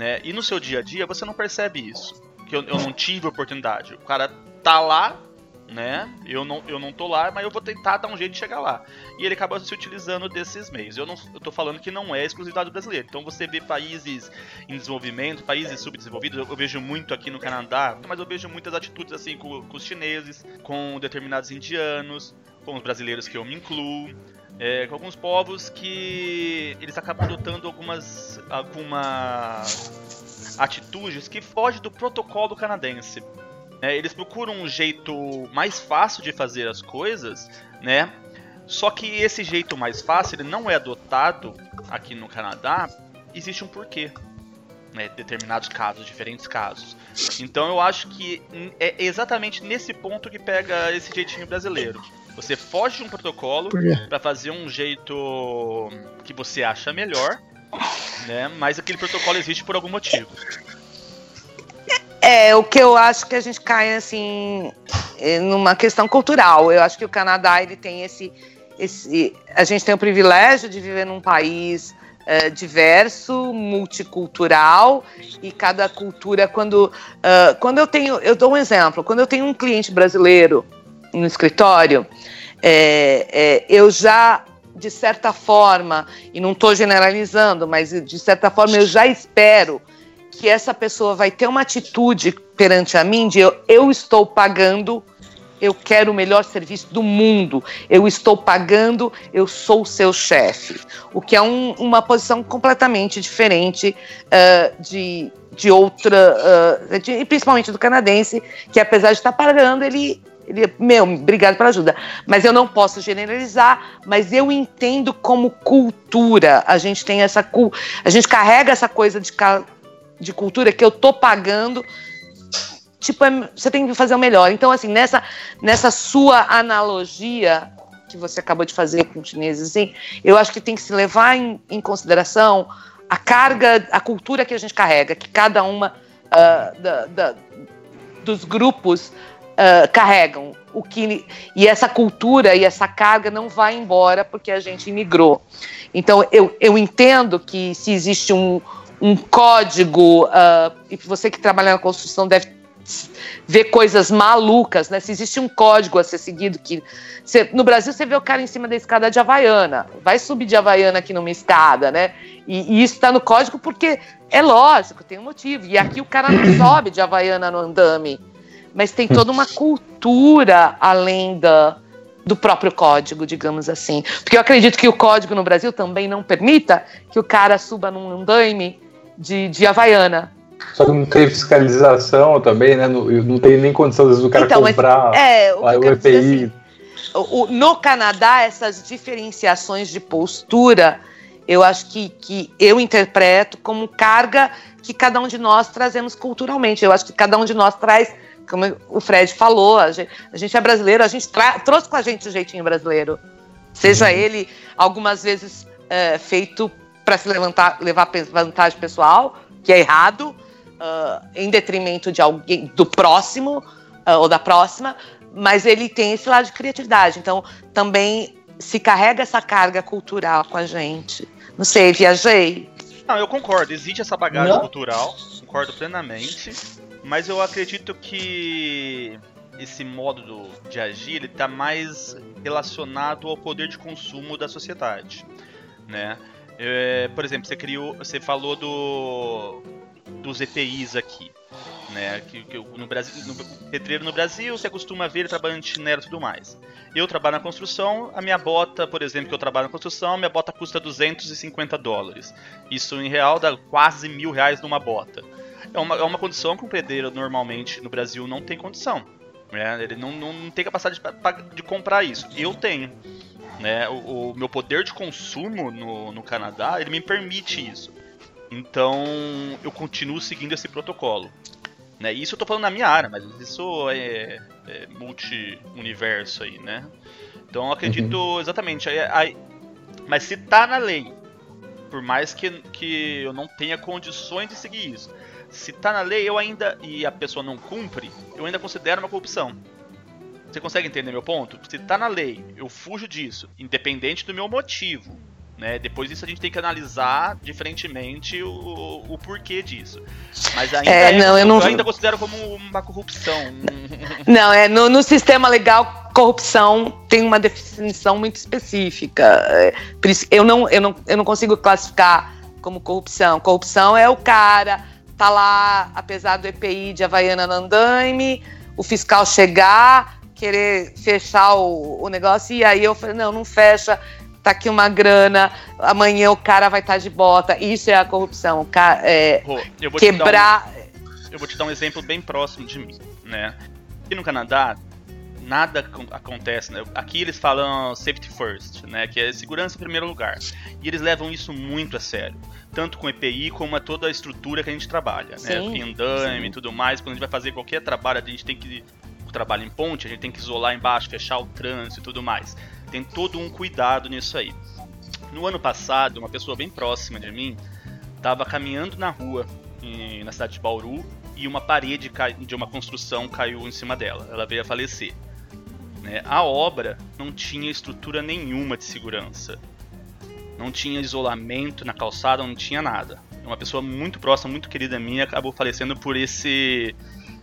né? E no seu dia a dia você não percebe isso. Que eu, eu não tive oportunidade. O cara tá lá, né? Eu não, eu não tô lá, mas eu vou tentar dar um jeito de chegar lá. E ele acaba se utilizando desses meios. Eu não eu tô falando que não é exclusividade brasileira. Então você vê países em desenvolvimento, países subdesenvolvidos, eu, vejo muito aqui no Canadá, mas eu vejo muitas atitudes assim com, com os chineses, com determinados indianos, com os brasileiros que eu me incluo é, com alguns povos que eles acabam adotando algumas, algumas atitudes que fogem do protocolo canadense. né? eles procuram um jeito mais fácil de fazer as coisas, né? Só que esse jeito mais fácil ele não é adotado aqui no Canadá. Existe um porquê. Né, determinados casos, diferentes casos. Então eu acho que é exatamente nesse ponto que pega esse jeitinho brasileiro. Você foge de um protocolo para fazer um jeito que você acha melhor, né? Mas aquele protocolo existe por algum motivo. É, o que eu acho que a gente cai, assim, é, numa questão cultural. Eu acho que o Canadá, ele tem esse... esse a gente tem o privilégio de viver num país é, diverso, multicultural, e cada cultura, quando... ah, quando eu tenho... Eu dou um exemplo. Quando eu tenho um cliente brasileiro no escritório, é, é, eu já, de certa forma, e não estou generalizando, mas de certa forma eu já espero que essa pessoa vai ter uma atitude perante a mim de eu, eu estou pagando, eu quero o melhor serviço do mundo, eu estou pagando, eu sou o seu chefe. O que é um- uma posição completamente diferente ah, de, de outra, ah, de- principalmente do canadense, que apesar de estar pagando, ele. Ele, meu, obrigado pela ajuda. Mas eu não posso generalizar, mas eu entendo como cultura. A gente tem essa a gente carrega essa coisa de, de cultura que eu tô pagando. Tipo, é- você tem que fazer o melhor. Então, assim, nessa, nessa sua analogia que você acabou de fazer com os chineses, assim, eu acho que tem que se levar em, em consideração a carga, a cultura que a gente carrega, que cada uma uh, da, da, dos grupos uh, carregam. O que, e essa cultura e essa carga não vai embora porque a gente imigrou. Então, eu, eu entendo que se existe um, um código, uh, e você que trabalha na construção deve ver coisas malucas, né? Se existe um código a ser seguido que você, no Brasil você vê o cara em cima da escada de Havaiana, vai subir de Havaiana aqui numa escada, né? E, e isso está no código porque é lógico, tem um motivo. E aqui o cara não sobe de Havaiana no andame, mas tem toda uma cultura além da, do próprio código, digamos assim. Porque eu acredito que o código no Brasil também não permita que o cara suba num andame de, de Havaiana só que não tem fiscalização também, né? Não, não tem nem condição, vezes, do cara então, comprar é, o, o EPI. Assim, o, no Canadá, essas diferenciações de postura, eu acho que, que eu interpreto como carga que cada um de nós trazemos culturalmente. Eu acho que cada um de nós traz, como o Fred falou, a gente, a gente é brasileiro, a gente trouxe com a gente o jeitinho brasileiro. Seja uhum. ele, algumas vezes, é, feito para se levantar, levar vantagem pessoal, que é errado, uh, em detrimento de alguém do próximo uh, ou da próxima, mas ele tem esse lado de criatividade. Então, também se carrega essa carga cultural com a gente. Não sei, viajei. Não, eu concordo. Existe essa bagagem Não? cultural, concordo plenamente. Mas eu acredito que esse modo de agir ele está mais relacionado ao poder de consumo da sociedade, né? É, por exemplo, você criou, você falou do dos EPIs aqui. Né, que, que no Brasil, no pedreiro no Brasil, você costuma ver ele trabalhando de chinelo e tudo mais. Eu trabalho na construção, a minha bota, por exemplo, que eu trabalho na construção, minha bota custa 250 dólares. Isso em real dá quase mil reais numa bota. É uma, é uma condição que um pedreiro normalmente no Brasil não tem condição. Né? Ele não, não, não tem capacidade de, de comprar isso. Eu tenho. Né? O, o, meu poder de consumo no, no Canadá ele me permite isso. Então eu continuo seguindo esse protocolo. Né? Isso eu tô falando na minha área, mas isso é, é multi-universo aí, né? Então eu acredito uhum. exatamente. Aí, aí, mas se tá na lei, por mais que, que eu não tenha condições de seguir isso, se tá na lei eu ainda e a pessoa não cumpre, eu ainda considero uma corrupção. Você consegue entender meu ponto? Se tá na lei, eu fujo disso, independente do meu motivo. Né? Depois disso a gente tem que analisar diferentemente o, o porquê disso. Mas ainda, é, não, é, eu, não... eu ainda considero como uma corrupção. Não, é no, no, sistema legal, corrupção tem uma definição muito específica. É, eu não, eu não, eu não consigo classificar como corrupção. Corrupção é o cara tá lá, apesar do EPI de Havaiana no andaime, o fiscal chegar, querer fechar o, o negócio, e aí eu falei, não, não fecha, tá aqui uma grana, amanhã o cara vai estar tá de bota. Isso é a corrupção. É, eu quebrar. Um, eu vou te dar um exemplo bem próximo de mim, né? Aqui no Canadá, nada acontece, né? Aqui eles falam safety first, né? Que é segurança em primeiro lugar. E eles levam isso muito a sério. Tanto com EPI como a toda a estrutura que a gente trabalha, né? sim, né? E tudo mais. Quando a gente vai fazer qualquer trabalho, a gente tem que. O trabalho em ponte, a gente tem que isolar embaixo, fechar o trânsito e tudo mais tem todo um cuidado nisso aí. No ano passado, uma pessoa bem próxima de mim estava caminhando na rua em, na cidade de Bauru e uma parede de uma construção caiu em cima dela. Ela veio a falecer. Né? A obra não tinha estrutura nenhuma de segurança. Não tinha isolamento na calçada, não tinha nada. Uma pessoa muito próxima, muito querida minha, acabou falecendo por esse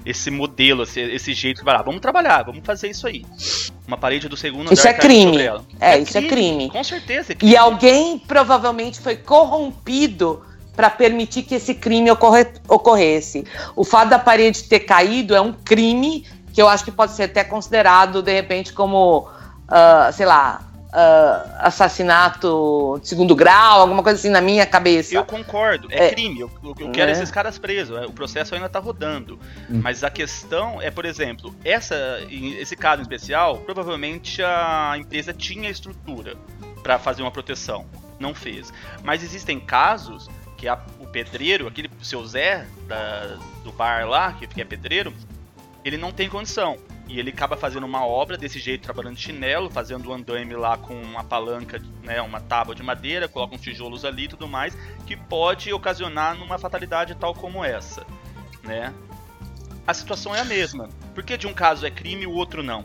esse modelo, esse, esse jeito de ah, vamos trabalhar, vamos fazer isso aí. Uma parede do segundo Isso é crime. É, é, isso crime, é crime. Com certeza. É crime. E alguém provavelmente foi corrompido para permitir que esse crime ocorre, ocorresse. O fato da parede ter caído é um crime que eu acho que pode ser até considerado, de repente, como, uh, sei lá, uh, assassinato de segundo grau, alguma coisa assim na minha cabeça. Eu concordo, é, é crime. Eu, eu quero é. esses caras presos. É, o processo ainda tá rodando. Hum. Mas a questão é, por exemplo, essa, esse caso em especial, provavelmente a empresa tinha estrutura para fazer uma proteção. Não fez. Mas existem casos que a, o pedreiro, aquele seu Zé da, do bar lá, que é pedreiro, ele não tem condição. E ele acaba fazendo uma obra desse jeito, trabalhando de chinelo, fazendo um andaime lá com uma palanca, né, uma tábua de madeira, coloca uns tijolos ali e tudo mais, que pode ocasionar numa fatalidade tal como essa, né? A situação é a mesma. Por que de um caso é crime e o outro não?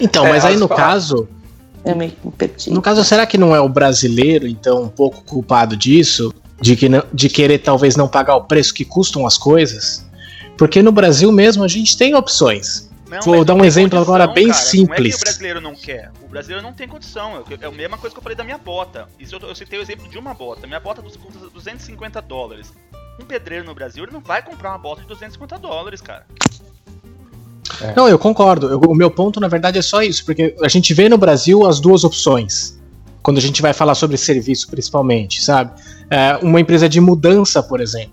Então, É, mas aí no as- caso, Eu me perdi. no caso, será que não é o brasileiro, então, um pouco culpado disso? De, que não- de querer talvez não pagar o preço que custam as coisas? Porque no Brasil mesmo a gente tem opções. Não, Vou dar um exemplo condição, agora bem cara. Não é que simples. o brasileiro não quer. O brasileiro não tem condição. É a mesma coisa que eu falei da minha bota. Isso eu, eu citei o exemplo de uma bota. Minha bota custa 250 dólares. Um pedreiro no Brasil ele não vai comprar uma bota de 250 dólares, cara. Não, eu concordo. Eu- o meu ponto, na verdade, é só isso, porque a gente vê no Brasil as duas opções. Quando a gente vai falar sobre serviço, principalmente, sabe? É, uma empresa de mudança, por exemplo.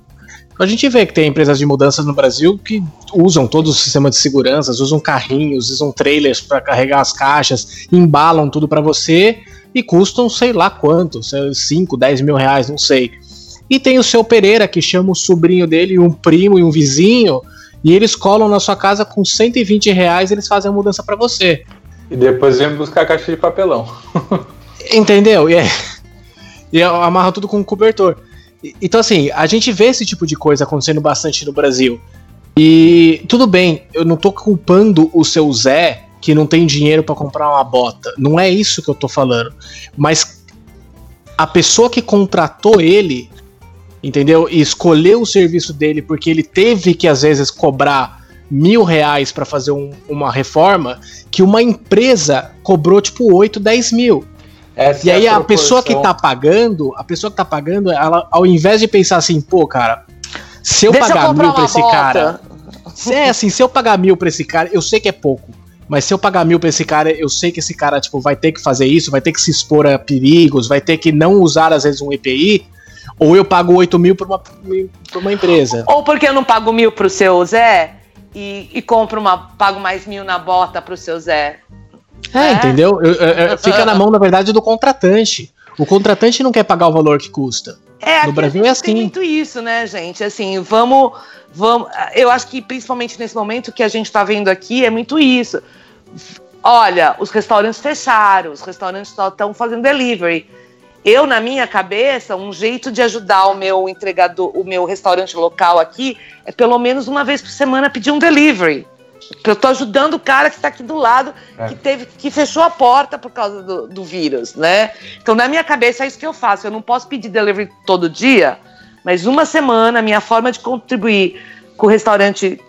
A gente vê que tem empresas de mudança no Brasil que usam todo o sistema de segurança, usam carrinhos, usam trailers para carregar as caixas, embalam tudo para você e custam sei lá quanto, 5, 10 mil reais, não sei. E tem o seu Pereira que chama o sobrinho dele, um primo e um vizinho, e eles colam na sua casa com 120 reais eles fazem a mudança para você. E depois vem buscar a caixa de papelão. Entendeu? E, é, e amarra tudo com um cobertor. Então, assim, a gente vê esse tipo de coisa acontecendo bastante no Brasil. E tudo bem, eu não tô culpando o seu Zé que não tem dinheiro pra comprar uma bota. Não é isso que eu tô falando. Mas a pessoa que contratou ele, entendeu? E escolheu o serviço dele porque ele teve que, às vezes, cobrar mil reais pra fazer um- uma reforma, que uma empresa cobrou tipo 8, 10 mil. Essa E é aí a proporção. pessoa que tá pagando, a pessoa que tá pagando, ela, ao invés de pensar assim, pô, cara, se eu Deixa eu pagar comprar mil pra esse bota. cara. Se é assim, se eu pagar mil pra esse cara, eu sei que é pouco. Mas se eu pagar mil pra esse cara, eu sei que esse cara, tipo, vai ter que fazer isso, vai ter que se expor a perigos, vai ter que não usar, às vezes, um EPI, ou eu pago 8 mil pra uma, pra uma empresa. Ou porque eu não pago mil pro seu Zé e, e compro uma. pago mais mil na bota pro seu Zé. É, É. entendeu? Eu- eu- eu- fica na mão, na verdade, do contratante. O contratante não quer pagar o valor que custa. É, No Brasil é Tem assim. muito isso, né, gente? Assim, vamos, vamos. Eu acho que principalmente nesse momento que a gente tá vendo aqui é muito isso. Olha, os restaurantes fecharam, os restaurantes só estão fazendo delivery. Eu, na minha cabeça, um jeito de ajudar o meu entregador, o meu restaurante local aqui, é pelo menos uma vez por semana pedir um delivery. Porque eu tô ajudando o cara que está aqui do lado, É. que teve, que fechou a porta por causa do, do vírus, né? Então, na minha cabeça, é isso que eu faço. Eu não posso pedir delivery todo dia, mas uma semana, a minha forma de contribuir com o restaurante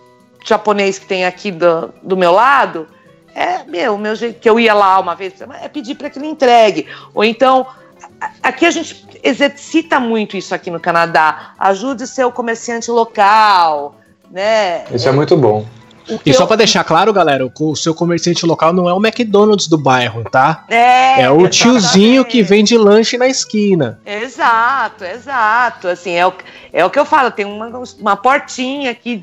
japonês que tem aqui do, do meu lado é, meu, o meu jeito que eu ia lá uma vez, é pedir para que ele entregue. Ou então, aqui a gente exercita muito isso aqui no Canadá. Ajude o seu comerciante local, né? Isso é muito bom. E só eu- pra deixar claro, galera, o seu comerciante local não é o McDonald's do bairro, tá? É, É o tiozinho que vende lanche na esquina. Exato, exato. Assim, é o, é o que eu falo, tem uma, uma portinha aqui.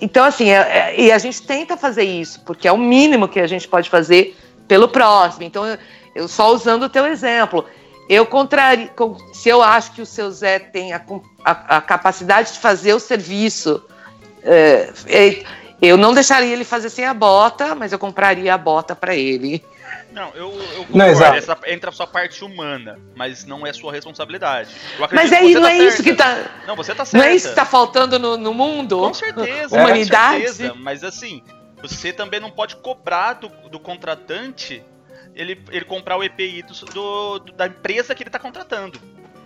Então, assim, é- é- e a gente tenta fazer isso, porque é o mínimo que a gente pode fazer pelo próximo. Então, eu, eu só usando o teu exemplo. Eu contraria, com- se eu acho que o seu Zé tem a, a- a capacidade de fazer o serviço, é, é, eu não deixaria ele fazer sem a bota, mas eu compraria a bota para ele. Não, eu, eu Não, concordo. exato. Essa entra a sua parte humana, mas não é sua responsabilidade. Eu Mas acredito é, você não tá é isso que certa. tá. Não, você tá Não certa. é isso que tá faltando no, no mundo? Com certeza, Humanidade? com certeza. Mas assim, você também não pode cobrar do, do contratante ele, ele comprar o EPI do, do- da empresa que ele tá contratando.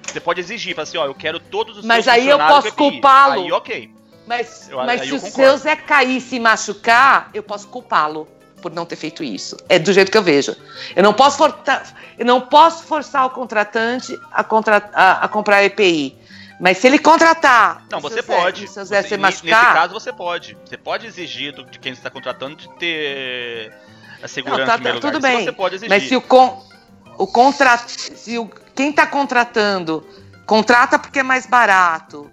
Você pode exigir, falar assim, ó, eu quero todos os Mas seus aí eu funcionários posso culpá-lo. Aí, ok. Mas, Eu- mas se o concordo. seu Zé cair e se machucar, eu posso culpá-lo por não ter feito isso. É do jeito que eu vejo. Eu não posso, forta- eu não posso forçar o contratante a, contra- a- a comprar EPI. Mas se ele contratar. Não, você pode. Zé Você- se machucar. Nesse caso, você pode. Você pode exigir do- de quem você está contratando de ter a segurança Não, tá- tá- lugar. tudo Isso bem, Você pode exigir. Mas se o, con, o contra, se o, quem está contratando contrata porque é mais barato,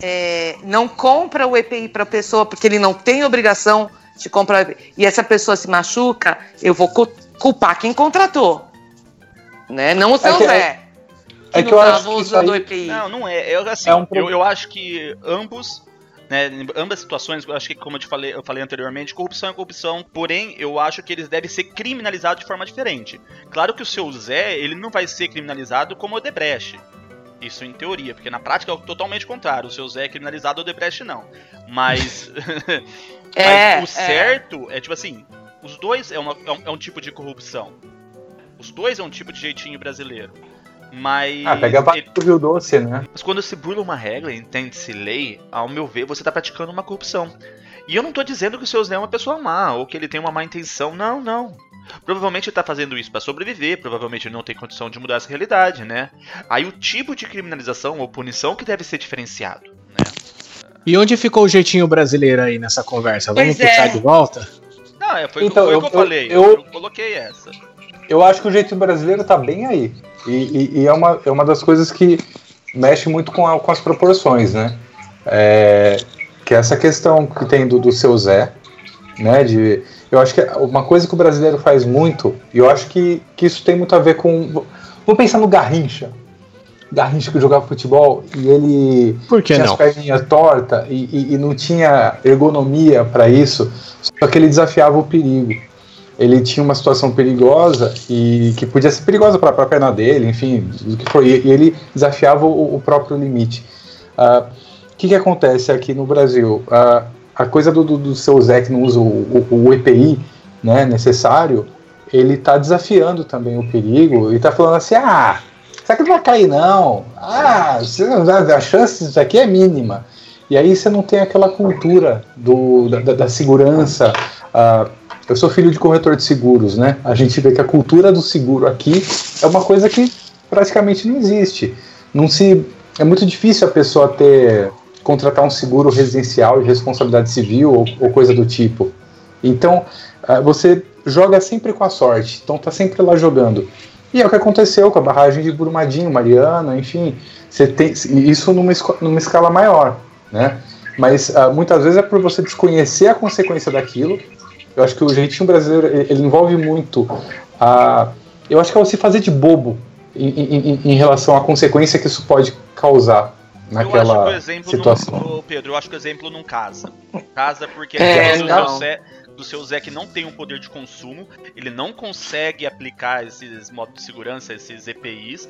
é, não compra o EPI para a pessoa porque ele não tem obrigação de comprar o EPI, e essa pessoa se machuca, eu vou cu- culpar quem contratou. Né? Não o seu É que- Zé. Que é que não eu tava acho que isso usando o EPI. Não, não é. Eu, assim, É um eu, eu acho que ambos Né? Em ambas situações, eu acho que, como eu te falei, eu falei anteriormente, corrupção é corrupção, porém, eu acho que eles devem ser criminalizados de forma diferente. Claro que o seu Zé, ele não vai ser criminalizado como o Debrecht. Isso em teoria, porque na prática é totalmente contrário. O seu Zé é criminalizado, o Debrecht não. Mas. É, Mas o certo é. tipo assim: os dois é, uma, é, um, é um tipo de corrupção. Os dois é um tipo de jeitinho brasileiro. Mas. Ah, pega a ele... viu doce, né? Mas quando se burla uma regra, entende-se lei, ao meu ver, você tá praticando uma corrupção. E eu não tô dizendo que o seu Zé é uma pessoa má, ou que ele tem uma má intenção. Não, não. Provavelmente ele tá fazendo isso para sobreviver, provavelmente ele não tem condição de mudar essa realidade, né? Aí o tipo de criminalização ou punição que deve ser diferenciado, né? E onde ficou o jeitinho brasileiro aí nessa conversa? Vamos Pois puxar é. de volta? Não, é, foi, Então, foi o eu- que eu, eu- falei. eu- Eu, coloquei essa. Eu acho que o jeitinho brasileiro tá bem aí. E, e- e é, uma, é uma das coisas que mexe muito com, a- com as proporções, né? É, que é essa questão que tem do, do seu Zé, né? De, eu acho que uma coisa que o brasileiro faz muito, e eu acho que, que isso tem muito a ver com. Vamos pensar no Garrincha. Garrincha que jogava futebol e ele tinha não? as perninhas tortas e, e- e não tinha ergonomia para isso, só que ele desafiava o perigo. Ele tinha uma situação perigosa e que podia ser perigosa para a perna dele, enfim, do que foi. E ele desafiava o, o próprio limite. Ah, O que, que acontece aqui no Brasil? Ah, a coisa do, do, do seu Zé que não usa o, o- o EPI né, necessário, ele está desafiando também o perigo e está falando assim: ah, será que não vai cair não? Ah, a chance disso aqui é mínima. E aí você não tem aquela cultura do, da- da segurança. ah, eu sou filho de corretor de seguros, né? A gente vê que a cultura do seguro aqui é uma coisa que praticamente não existe. Não se é muito difícil a pessoa ter contratar um seguro residencial de responsabilidade civil ou, ou coisa do tipo. Então ah, você joga sempre com a sorte. Então tá sempre lá jogando. E é o que aconteceu com a barragem de Brumadinho, Mariana, enfim. Você tem isso numa, numa escala maior, né? Mas ah, muitas vezes é por você desconhecer a consequência daquilo. Eu acho que o jeitinho brasileiro ele, ele envolve muito a. Eu acho que é se fazer de bobo em, em- em- relação à consequência que isso pode causar naquela o exemplo situação. não. Pedro, eu acho que o exemplo não casa. Casa porque É, é, do, não. seu Zé, do seu Zé que não tem um poder de consumo, ele não consegue aplicar esses modos de segurança, esses EPIs.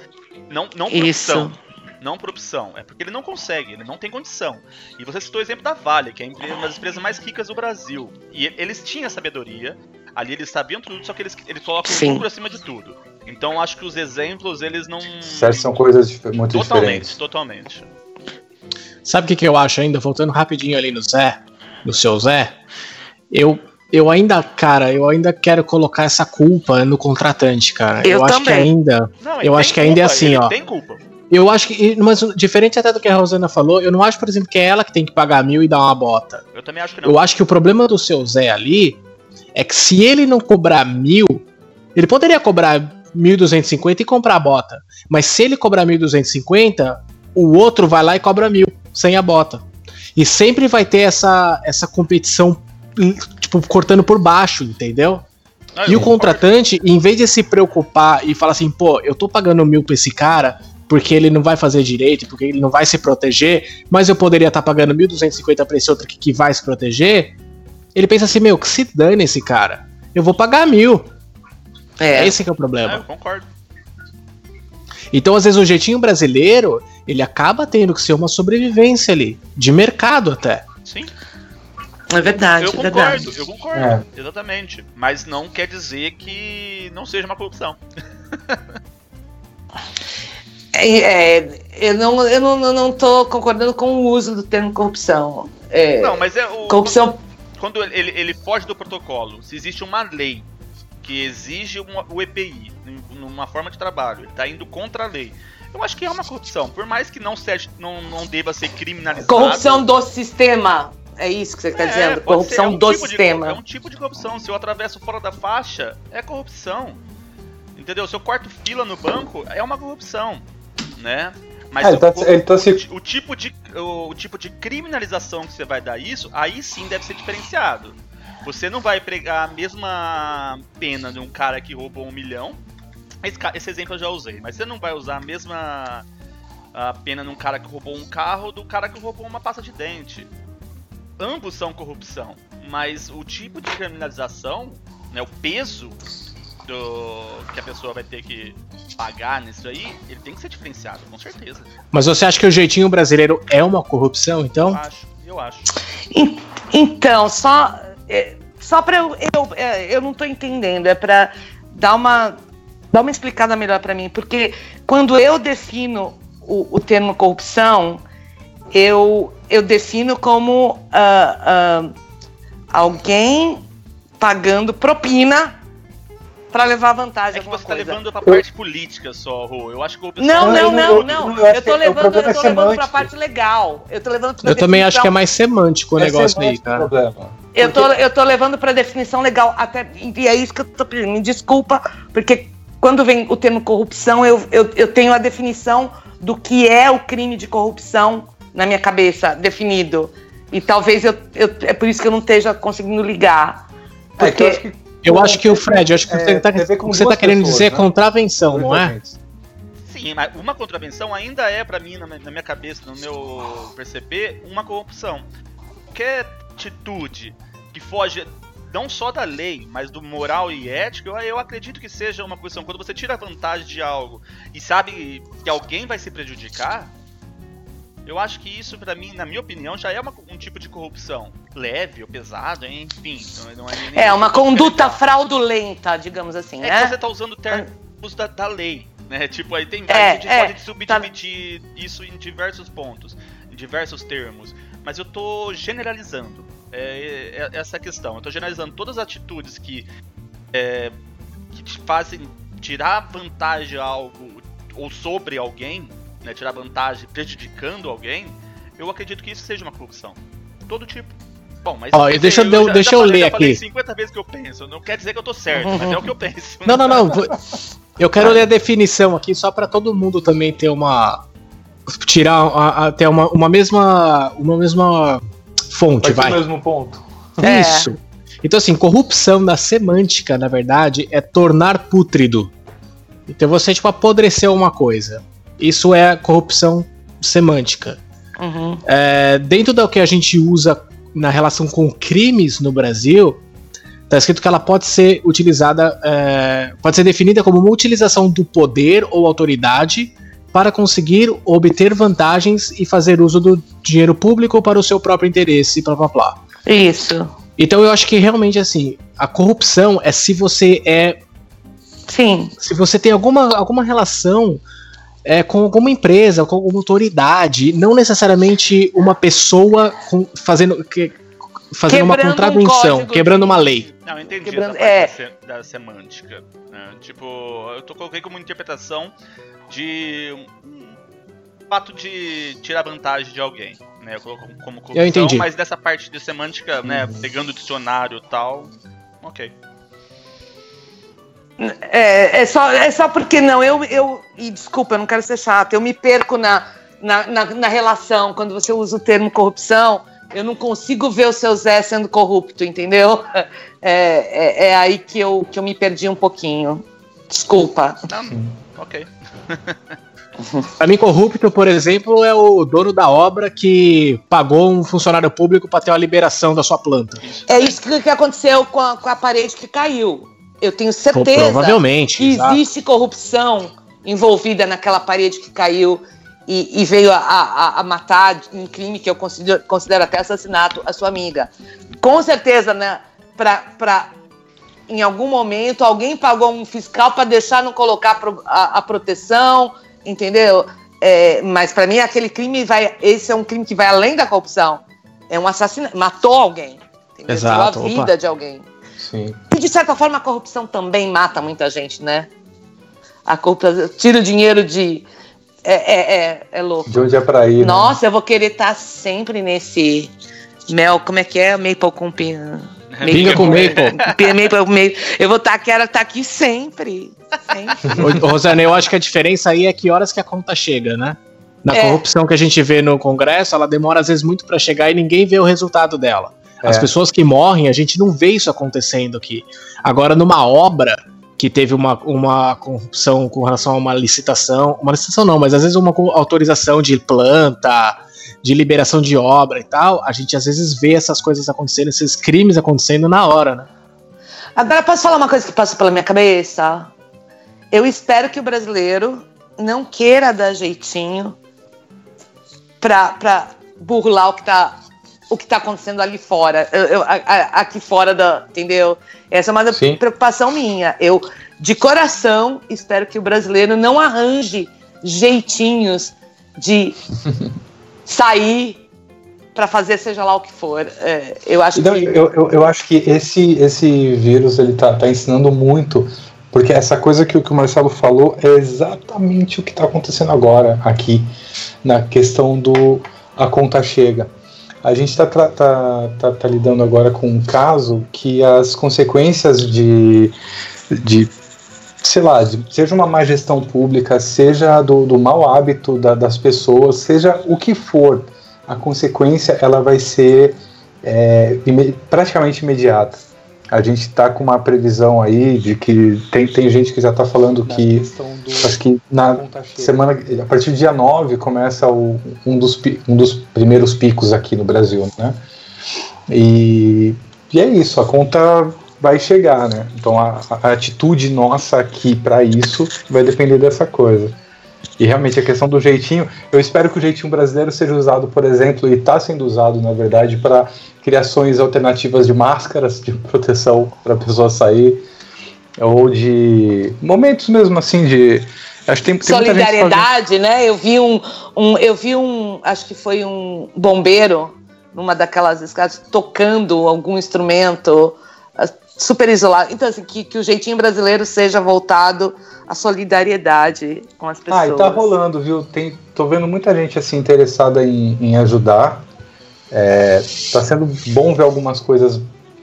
Não, não por Isso. opção. Não por opção. É porque ele não consegue, ele não tem condição. E você citou o exemplo da Vale, que é uma das empresas mais ricas do Brasil. E eles tinham sabedoria, ali eles sabiam tudo, só que eles, eles colocam o Sim. lucro acima de tudo. Então acho que os exemplos, eles não. Certo, são coisas muito Totalmente, diferentes. totalmente. Sabe o que, que eu acho ainda? Voltando rapidinho ali no Zé, no seu Zé, eu, eu ainda, cara, eu ainda quero colocar essa culpa no contratante, cara. Eu acho que também. ainda. Não, Eu acho que ainda é culpa, assim, ele ó. Tem culpa. Eu acho que. Mas diferente até do que a Rosana falou, eu não acho, por exemplo, que é ela que tem que pagar mil e dar uma bota. Eu também acho que não. Eu acho que o problema do seu Zé ali é que se ele não cobrar mil, ele poderia cobrar 1.250 e comprar a bota. Mas se ele cobrar 1.250, o outro vai lá e cobra mil, sem a bota. E sempre vai ter essa, essa competição, tipo, cortando por baixo, entendeu? Não, E o concordo. contratante, em vez de se preocupar e falar assim, pô, eu tô pagando mil pra esse cara porque ele não vai fazer direito, porque ele não vai se proteger, mas eu poderia estar pagando 1.250 pra esse outro aqui que vai se proteger, ele pensa assim, meu, que se dane esse cara. Eu vou pagar mil. É. Esse que é o É, problema. eu concordo. Então, às vezes, o jeitinho brasileiro, ele acaba tendo que ser uma sobrevivência ali, de mercado até. Sim, É verdade, eu é concordo, verdade. eu concordo. É. Exatamente. Mas não quer dizer que não seja uma corrupção. É, é, eu não, eu não, não tô concordando com o uso do termo corrupção. É, Não, mas é o. corrupção. Quando ele, ele- ele foge do protocolo, se existe uma lei que exige uma- o EPI numa forma de trabalho, ele tá indo contra a lei. Eu acho que é uma corrupção. Por mais que não, seja, não, não deva ser criminalizado. Corrupção do sistema. É isso que você está É, dizendo? Corrupção ser, é um do tipo de- sistema. é um tipo de corrupção. Se eu atravesso fora da faixa, é corrupção. Entendeu? Se eu corto fila no banco, é uma corrupção. Né? Mas Ah, ele tá- o, ele tá se- o, o tipo de, o, o tipo de criminalização que você vai dar isso, aí sim deve ser diferenciado. Você não vai pregar a mesma pena de um cara que roubou um milhão. Esse, esse exemplo eu já usei, mas você não vai usar a mesma a pena num cara que roubou um carro do cara que roubou uma pasta de dente. ambos são corrupção, mas o tipo de criminalização, né, o peso do que a pessoa vai ter que pagar nisso aí, ele tem que ser diferenciado, com certeza. Mas você acha que o jeitinho brasileiro é uma corrupção, então? Eu acho, eu acho. Então, só é, só para eu, eu é, eu não estou entendendo, é para dar uma dar uma explicada melhor para mim, porque quando eu defino o, o termo corrupção, eu eu defino como uh, uh, alguém pagando propina para levar vantagem. É que você tá levando pra parte política só, Rô. Eu acho que o Não, não, não, não. Eu, tô levando, eu tô levando pra parte legal. Eu tô levando pra Eu também acho que é mais semântico o é negócio aí, cara. Eu tô, eu tô levando pra definição legal. Até, e é isso que eu tô pedindo. Me desculpa, porque quando vem o termo corrupção, eu, eu, eu tenho a definição do que é o crime de corrupção na minha cabeça, definido. E talvez eu, eu é por isso que eu não esteja conseguindo ligar. Porque... É, eu acho que o Fred, eu acho que é, você está tá querendo pessoas, dizer né? contravenção, não é? Sim, mas uma contravenção ainda é, para mim, na minha cabeça, no meu perceber, uma corrupção. Qualquer atitude que foge não só da lei, mas do moral e ético, eu, eu acredito que seja uma corrupção. Quando você tira vantagem de algo e sabe que alguém vai se prejudicar, eu acho que isso, para mim, na minha opinião, já é uma, um tipo de corrupção. Leve ou pesado, enfim. Não, é, nem, é uma conduta fraudulenta, digamos assim, é né? que você tá usando termos da, da lei, né? Tipo, aí tem é, gente é, pode subdividir tá... isso em diversos pontos, em diversos termos. Mas eu tô generalizando é, é, é essa questão. Eu tô generalizando todas as atitudes que, é, que te fazem tirar vantagem a algo ou sobre alguém né, tirar vantagem prejudicando alguém, eu acredito que isso seja uma corrupção. Todo tipo. Bom, mas. Ó, deixa eu, eu já, deixa já eu falei, ler aqui. 50 vezes que eu penso. Não quer dizer que eu tô certo, mas é o que eu penso. Não, não, não. Eu quero ler a definição aqui só para todo mundo também ter uma. Tirar a, a, ter uma, uma mesma. Uma mesma fonte, vai. vai. mesmo ponto. Isso. É. Então, assim, corrupção na semântica, na verdade, é tornar pútrido. Então você, tipo, apodreceu uma coisa. Isso é corrupção semântica. Uhum. É, dentro do que a gente usa na relação com crimes no Brasil, está escrito que ela pode ser utilizada, é, pode ser definida como uma utilização do poder ou autoridade para conseguir obter vantagens e fazer uso do dinheiro público para o seu próprio interesse, blá blá blá. Isso. Então eu acho que realmente assim, a corrupção é se você é. Sim. Se você tem alguma, alguma relação é, com alguma empresa, com alguma autoridade, não necessariamente uma pessoa com, fazendo, que, fazendo uma contravenção, um quebrando uma lei. Não, eu entendi quebrando, é. da, da, semântica. Né? Tipo, eu tô coloquei como interpretação de um fato de tirar vantagem de alguém, né? Eu coloco como corrupção, eu entendi. mas dessa parte de semântica, né, pegando o dicionário e tal, ok. É, é, só, é só porque não, eu, eu. E desculpa, eu não quero ser chata, eu me perco na, na, na, na relação. Quando você usa o termo corrupção, eu não consigo ver o seu Zé sendo corrupto, entendeu? É, é, é, aí que eu, que eu me perdi um pouquinho. Desculpa. Não, ok. Pra mim, corrupto, por exemplo, é o dono da obra que pagou um funcionário público para ter uma liberação da sua planta. É isso que aconteceu com a, com a parede que caiu eu tenho certeza Provavelmente, que exato. existe corrupção envolvida naquela parede que caiu e, e veio a, a, a, matar um crime que eu considero, considero até assassinato a sua amiga. Com certeza, né? Pra, pra, em algum momento alguém pagou um fiscal para deixar não colocar a, a proteção, entendeu? É, mas para mim aquele crime vai, esse é um crime que vai além da corrupção. É um assassinato, matou alguém, entendeu? Exato, a vida Opa. de alguém. Sim. E de certa forma a corrupção também mata muita gente, né? A corrupção tira o dinheiro de. É, é, é, é louco. De onde é pra ir? Né? Nossa, né? eu vou querer estar tá sempre nesse. Mel, como é que é? Maple com pinga. Pinga com maple. maple, maple. Eu vou estar, tá, quero estar tá aqui sempre. sempre. Ô, Rosana, eu acho que a diferença aí é que horas que a conta chega, né? Na é. corrupção que a gente vê no Congresso, ela demora às vezes muito para chegar e ninguém vê o resultado dela. As é. pessoas que morrem, a gente não vê isso acontecendo aqui. Agora, numa obra que teve uma, uma corrupção com relação a uma licitação, uma licitação não, mas às vezes uma autorização de planta, de liberação de obra e tal, a gente às vezes vê essas coisas acontecendo, esses crimes acontecendo na hora, né? Agora posso falar uma coisa que passou pela minha cabeça? Eu espero que o brasileiro não queira dar jeitinho pra, pra burlar o que tá o que está acontecendo ali fora, eu, eu, a, a, aqui fora da, entendeu? Essa é uma Sim. preocupação minha. Eu, de coração, espero que o brasileiro não arranje jeitinhos de sair para fazer seja lá o que for. É, eu acho que eu, eu, eu, acho que esse esse vírus ele tá, tá ensinando muito porque essa coisa que, que o Marcelo falou é exatamente o que está acontecendo agora aqui na questão do a conta chega. A gente está tá, tá, tá lidando agora com um caso que as consequências de, de sei lá, seja uma má gestão pública, seja do, do mau hábito da, das pessoas, seja o que for, a consequência ela vai ser é, praticamente imediata. A gente está com uma previsão aí de que tem, tem gente que já está falando na que acho que na semana a partir do dia 9 começa o, um, dos, um dos primeiros picos aqui no Brasil, né? E, e é isso, a conta vai chegar, né? Então a, a atitude nossa aqui para isso vai depender dessa coisa. E realmente a questão do jeitinho, eu espero que o jeitinho brasileiro seja usado, por exemplo, e está sendo usado, na verdade, para criações alternativas de máscaras de proteção para a pessoa sair, ou de momentos mesmo assim de. Acho que tem, tem solidariedade, né? Eu vi um, um, eu vi um, acho que foi um bombeiro numa daquelas escadas tocando algum instrumento super isolado. Então, assim, que, que o jeitinho brasileiro seja voltado à solidariedade com as pessoas. Ah, e tá rolando, viu? Tem, tô vendo muita gente assim interessada em, em ajudar. É, tá sendo bom ver algumas coisas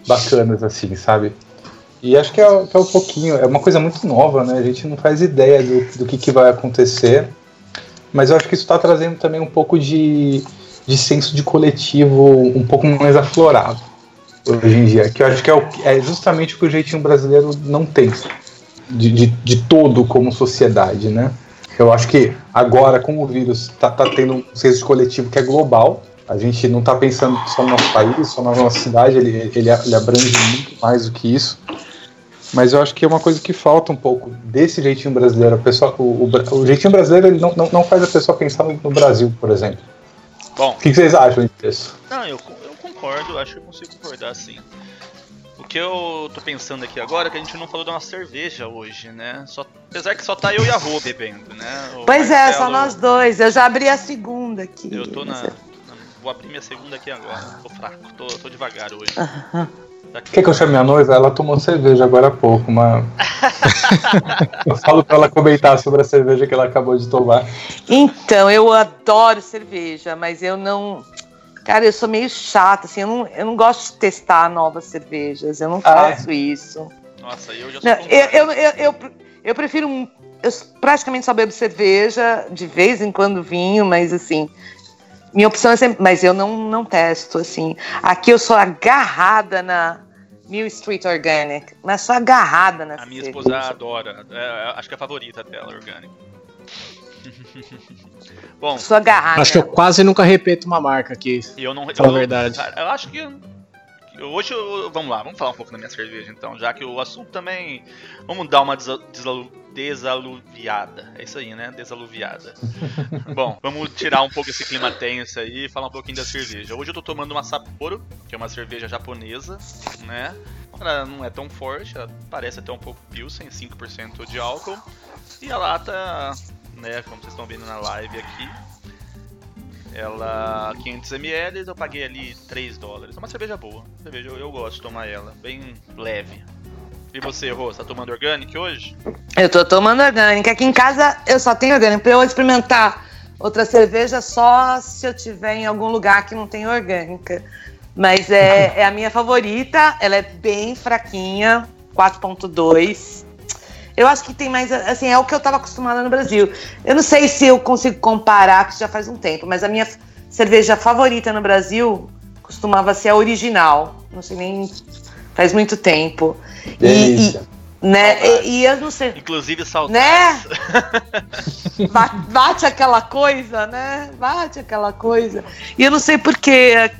bacanas, assim, sabe? E acho que é, que é um pouquinho, é uma coisa muito nova, né? A gente não faz ideia do, do que, que vai acontecer. Mas eu acho que isso está trazendo também um pouco de, de senso de coletivo um pouco mais aflorado hoje em dia, que eu acho que é, o, é justamente o que o jeitinho brasileiro não tem, de, de, de todo como sociedade, né? Eu acho que agora, com o vírus, tá, tá tendo um senso coletivo que é global. A gente não está pensando só no nosso país, só na nossa cidade, ele, ele, ele abrange muito mais do que isso. Mas eu acho que é uma coisa que falta um pouco desse jeitinho brasileiro. A pessoa, o, o, o jeitinho brasileiro ele não, não, não, faz a pessoa pensar no, Brasil, por exemplo. Bom. O que, que vocês acham disso? Não, eu, concordo, acho que eu consigo concordar sim. O que eu tô pensando aqui agora é que a gente não falou de uma cerveja hoje, né? Só, apesar que só tá eu e a Rô bebendo, né? O pois Marcelo, é, só nós dois. Eu já abri a segunda aqui. Eu tô na. Vou abrir minha segunda aqui agora. Tô fraco, tô, tô devagar hoje. Quer que eu chame a noiva? Ela tomou cerveja agora há pouco, mas. eu falo pra ela comentar sobre a cerveja que ela acabou de tomar. Então, eu adoro cerveja, mas eu não. Cara, eu sou meio chata, assim, eu não, eu não gosto de testar novas cervejas, eu não ah, é? faço é? isso. Nossa, eu já sou. Não, eu, eu, eu, eu, eu prefiro. Eu praticamente só bebo cerveja, de vez em quando vinho, mas assim. Minha opção é sempre. Mas eu não, não testo, assim. Aqui eu sou agarrada na Mill Street Organic, mas sou agarrada na A minha cerveja. esposa adora, é, acho que é a favorita dela, orgânico. Bom, sua garrafa. Acho que eu quase nunca repito uma marca aqui. E eu não. Fala a verdade. Eu acho que hoje eu, vamos lá, vamos falar um pouco da minha cerveja então, já que o assunto também vamos dar uma desalu, desaluviada. É isso aí, né? Desaluviada. Bom, vamos tirar um pouco esse clima tenso aí e falar um pouquinho da cerveja. Hoje eu tô tomando uma Sapporo, que é uma cerveja japonesa, né? Ela não é tão forte, ela parece até um pouco pilsen, 5% de álcool. E a lata né? Como vocês estão vendo na live aqui. Ela 500 ml, eu paguei ali 3 dólares. É uma cerveja boa. Cerveja, eu, eu gosto de tomar ela, bem leve. E você, Rô, tá tomando orgânico hoje? Eu tô tomando orgânico. Aqui em casa eu só tenho orgânico. Pra eu experimentar outra cerveja só se eu tiver em algum lugar que não tem orgânica. Mas é, é a minha favorita. Ela é bem fraquinha, 4.2. Eu acho que tem mais, assim, é o que eu estava acostumada no Brasil. Eu não sei se eu consigo comparar, que já faz um tempo, mas a minha cerveja favorita no Brasil costumava ser a original. Não sei nem. Faz muito tempo. E, e, Né? E, e, eu não sei. Inclusive saudades. Né? Bate aquela coisa, né? Bate aquela coisa. E eu não sei porquê.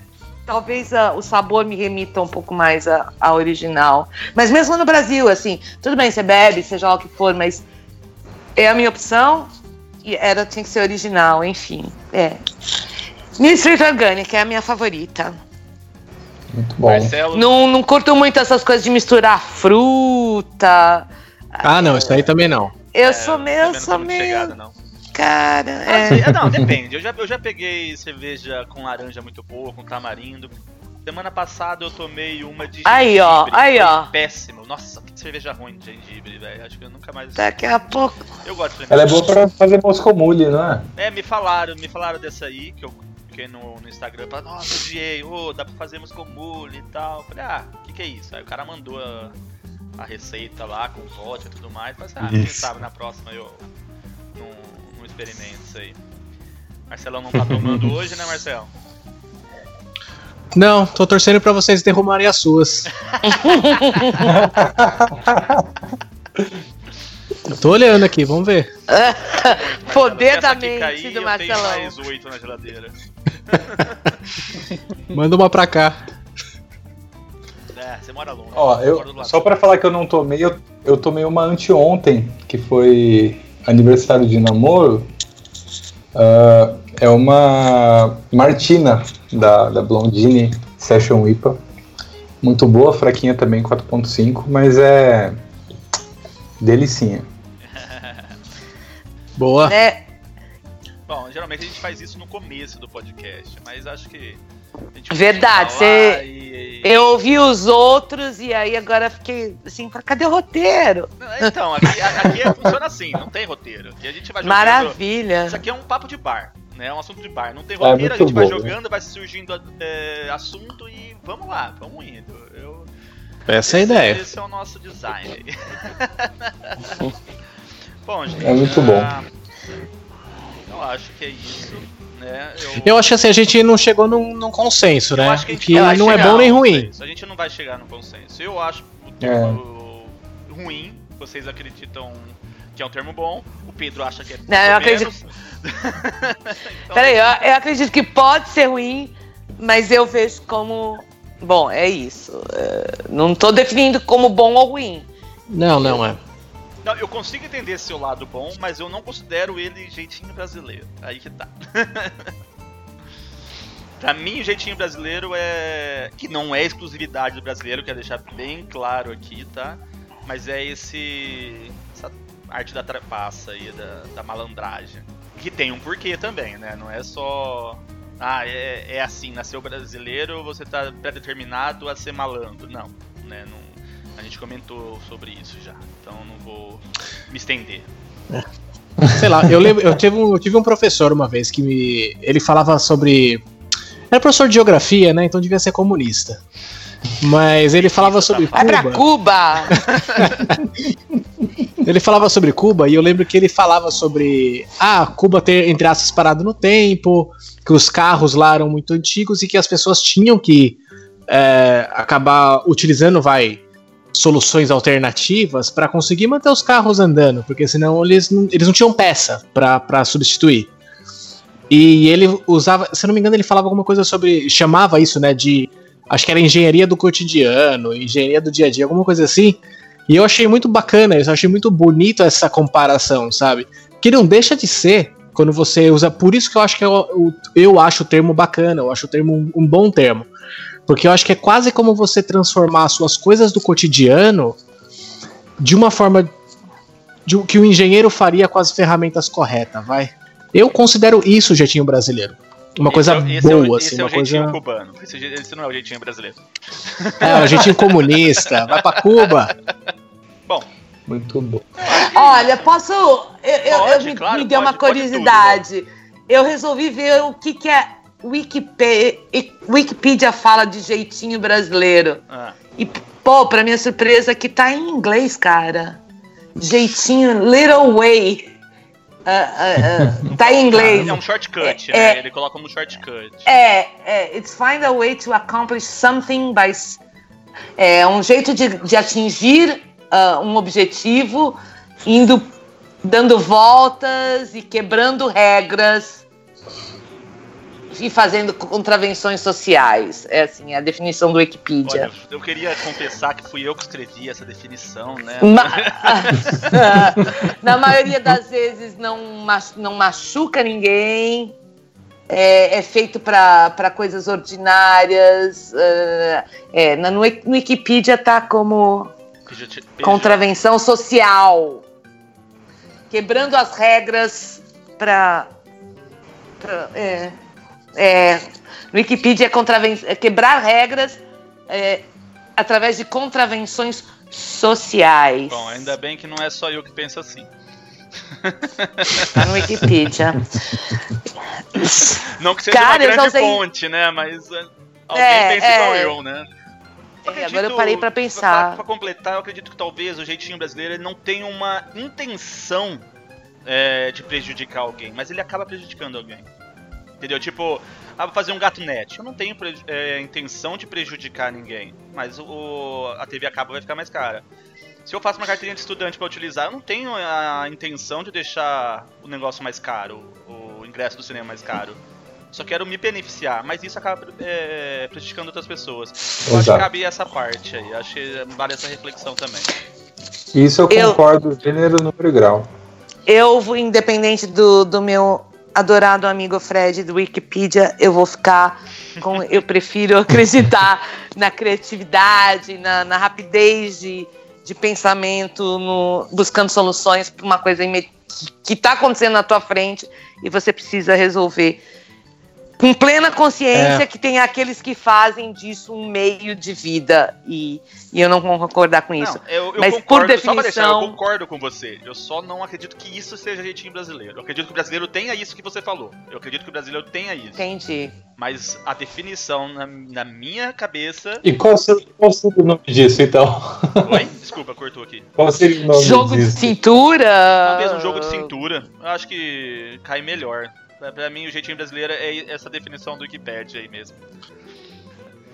Talvez a, o sabor me remita um pouco mais a, a original. Mas mesmo no Brasil, assim, tudo bem, você bebe, seja lá o que for, mas é a minha opção e era, tinha que ser original, enfim. É. New Street Organic é a minha favorita. Muito bom. Marcelo. Não, não curto muito essas coisas de misturar fruta. Ah, não, isso aí também não. Eu é, sou meio, sou meio. Chegada, não. Cara, é. é. Não, depende. Eu já, eu já peguei cerveja com laranja muito boa, com tamarindo. Semana passada eu tomei uma de Aí, ó, aí, ó. Péssimo. Nossa, que cerveja ruim de gengibre, velho. Acho que eu nunca mais. Daqui a pouco. Eu gosto de Ela é boa pra fazer moscomule, não é? É, me falaram, me falaram dessa aí, que eu fiquei no, no Instagram, falaram, nossa, odiei, oh, dá pra fazer moscomule e tal. falei, ah, o que, que é isso? Aí o cara mandou a, a receita lá com vodka e tudo mais. Falei, ah, quem sabe na próxima eu não, não experimento isso aí. Marcelão não tá tomando hoje, né, Marcelo? Não, tô torcendo pra vocês derrumarem as suas. eu tô olhando aqui, vamos ver. Poder da mente cair, do Marcelão. mais oito na geladeira. Manda uma pra cá. É, você mora longe. Ó, eu, só pra falar que eu não tomei, eu, eu tomei uma anteontem, que foi aniversário de namoro. Uh, é uma Martina da, da Blondine Session IPA. Muito boa, fraquinha também, 4.5, mas é delicinha. boa. É. Bom, geralmente a gente faz isso no começo do podcast, mas acho que Verdade, você... E... eu ouvi os outros e aí agora fiquei assim, cadê o roteiro? Então, aqui, aqui é, funciona assim, não tem roteiro. E a gente vai jogando... Maravilha. Isso aqui é um papo de bar né? É um assunto de bar. Não tem é roteiro, é a gente bom, vai jogando, né? vai surgindo é, assunto e vamos lá, vamos indo. Eu, Essa é a ideia. Esse é o nosso design. bom, gente. É muito bom. Eu acho que é isso. Né? Eu... eu acho que assim, a gente não chegou num, num consenso, né? Que, que não é bom nem ruim. A gente não vai chegar no consenso. Eu acho o termo é. ruim, vocês acreditam que é um termo bom, o Pedro acha que é não, eu acredito... então, Peraí, eu, eu acredito que pode ser ruim, mas eu vejo como. Bom, é isso. É, não estou definindo como bom ou ruim. Não, não é. Não, eu consigo entender seu lado bom, mas eu não considero ele jeitinho brasileiro. Aí que tá. pra mim, o jeitinho brasileiro é. Que não é exclusividade do brasileiro, quero deixar bem claro aqui, tá? Mas é esse. Essa arte da trapaça aí, da, da malandragem. Que tem um porquê também, né? Não é só. Ah, é, é assim, nasceu brasileiro, você tá predeterminado a ser malandro. Não, né? Não, a gente comentou sobre isso já, então não vou me estender. É. Sei lá, eu lembro, eu tive, um, eu tive um professor uma vez que me. Ele falava sobre. Era professor de geografia, né? Então devia ser comunista. Mas ele falava sobre Cuba. Vai pra Cuba! ele falava sobre Cuba e eu lembro que ele falava sobre ah, Cuba ter, entre aspas, parado no tempo, que os carros lá eram muito antigos e que as pessoas tinham que é, acabar utilizando, vai, soluções alternativas para conseguir manter os carros andando, porque senão eles não, eles não tinham peça para substituir. E ele usava, se não me engano, ele falava alguma coisa sobre. chamava isso, né, de acho que era engenharia do cotidiano, engenharia do dia a dia, alguma coisa assim. E eu achei muito bacana isso, eu achei muito bonito essa comparação, sabe? Que não deixa de ser quando você usa. Por isso que eu acho que eu, eu acho o termo bacana, eu acho o termo um, um bom termo. Porque eu acho que é quase como você transformar as suas coisas do cotidiano de uma forma de, que o engenheiro faria com as ferramentas corretas, vai. Eu considero isso o jeitinho brasileiro. Uma esse coisa é, boa, é o, assim, é uma coisa. cubano. Esse, esse, não é o jeitinho brasileiro. É, o jeitinho comunista. Vai pra Cuba. Bom. Muito bom. Olha, posso. Eu, pode, eu me, claro, me deu pode, uma curiosidade. eu resolvi ver o que, que é Wikipedia, Wikipedia fala de jeitinho brasileiro. Ah. E, pô, pra minha surpresa, que tá em inglês, cara. Jeitinho Little Way. Uh, uh, uh, tá em inglês. É um shortcut, é, né? É, Ele coloca como shortcut. É, é, it's find a way to accomplish something by. É um jeito de, de atingir uh, um objetivo, indo dando voltas e quebrando regras e fazendo contravenções sociais. É assim, a definição do Wikipedia. Olha, eu queria confessar que fui eu que escrevi essa definição, né? Ma Na maioria das vezes não, não machuca ninguém. É, é feito para coisas ordinárias. Uh, é, no, no Wikipedia tá como contravenção social. Quebrando as regras para. É, é, no Wikipedia é, é quebrar regras é, através de contravenções sociais. Bom, ainda bem que não é só eu que penso assim. Tá no Wikipedia. Não que seja Cara, uma grande usei... fonte, né? Mas é, alguém é, pensa é... igual eu, né? Eu acredito, agora eu parei para pensar. Para completar, eu acredito que talvez o jeitinho brasileiro não tenha uma intenção é, de prejudicar alguém, mas ele acaba prejudicando alguém. Entendeu? Tipo, ah, vou fazer um gato net. Eu não tenho é, intenção de prejudicar ninguém, mas o, a TV a cabo vai ficar mais cara. Se eu faço uma carteirinha de estudante para utilizar, eu não tenho a intenção de deixar o negócio mais caro, o ingresso do cinema mais caro. Só quero me beneficiar, mas isso acaba é, prejudicando outras pessoas. Eu acho que cabe essa parte aí, acho que vale essa reflexão também. Isso eu concordo, eu, gênero, número e grau. Eu, independente do, do meu adorado amigo Fred do Wikipedia, eu vou ficar com. Eu prefiro acreditar na criatividade, na, na rapidez de, de pensamento, no, buscando soluções para uma coisa que está acontecendo na tua frente e você precisa resolver com plena consciência é. que tem aqueles que fazem disso um meio de vida e, e eu não vou concordar com isso. Não, eu, eu Mas concordo, por definição, deixar, eu concordo com você. Eu só não acredito que isso seja jeitinho brasileiro. Eu acredito que o brasileiro tenha isso que você falou. Eu acredito que o brasileiro tenha isso. Entendi. Mas a definição na, na minha cabeça. E qual seria, qual seria o nome disso então? Oi? Desculpa, cortou aqui. Qual seria o nome Jogo disso? de cintura? Talvez um jogo de cintura. Eu acho que cai melhor. Pra, mim, o jeitinho brasileiro é essa definição do Wikipedia aí mesmo.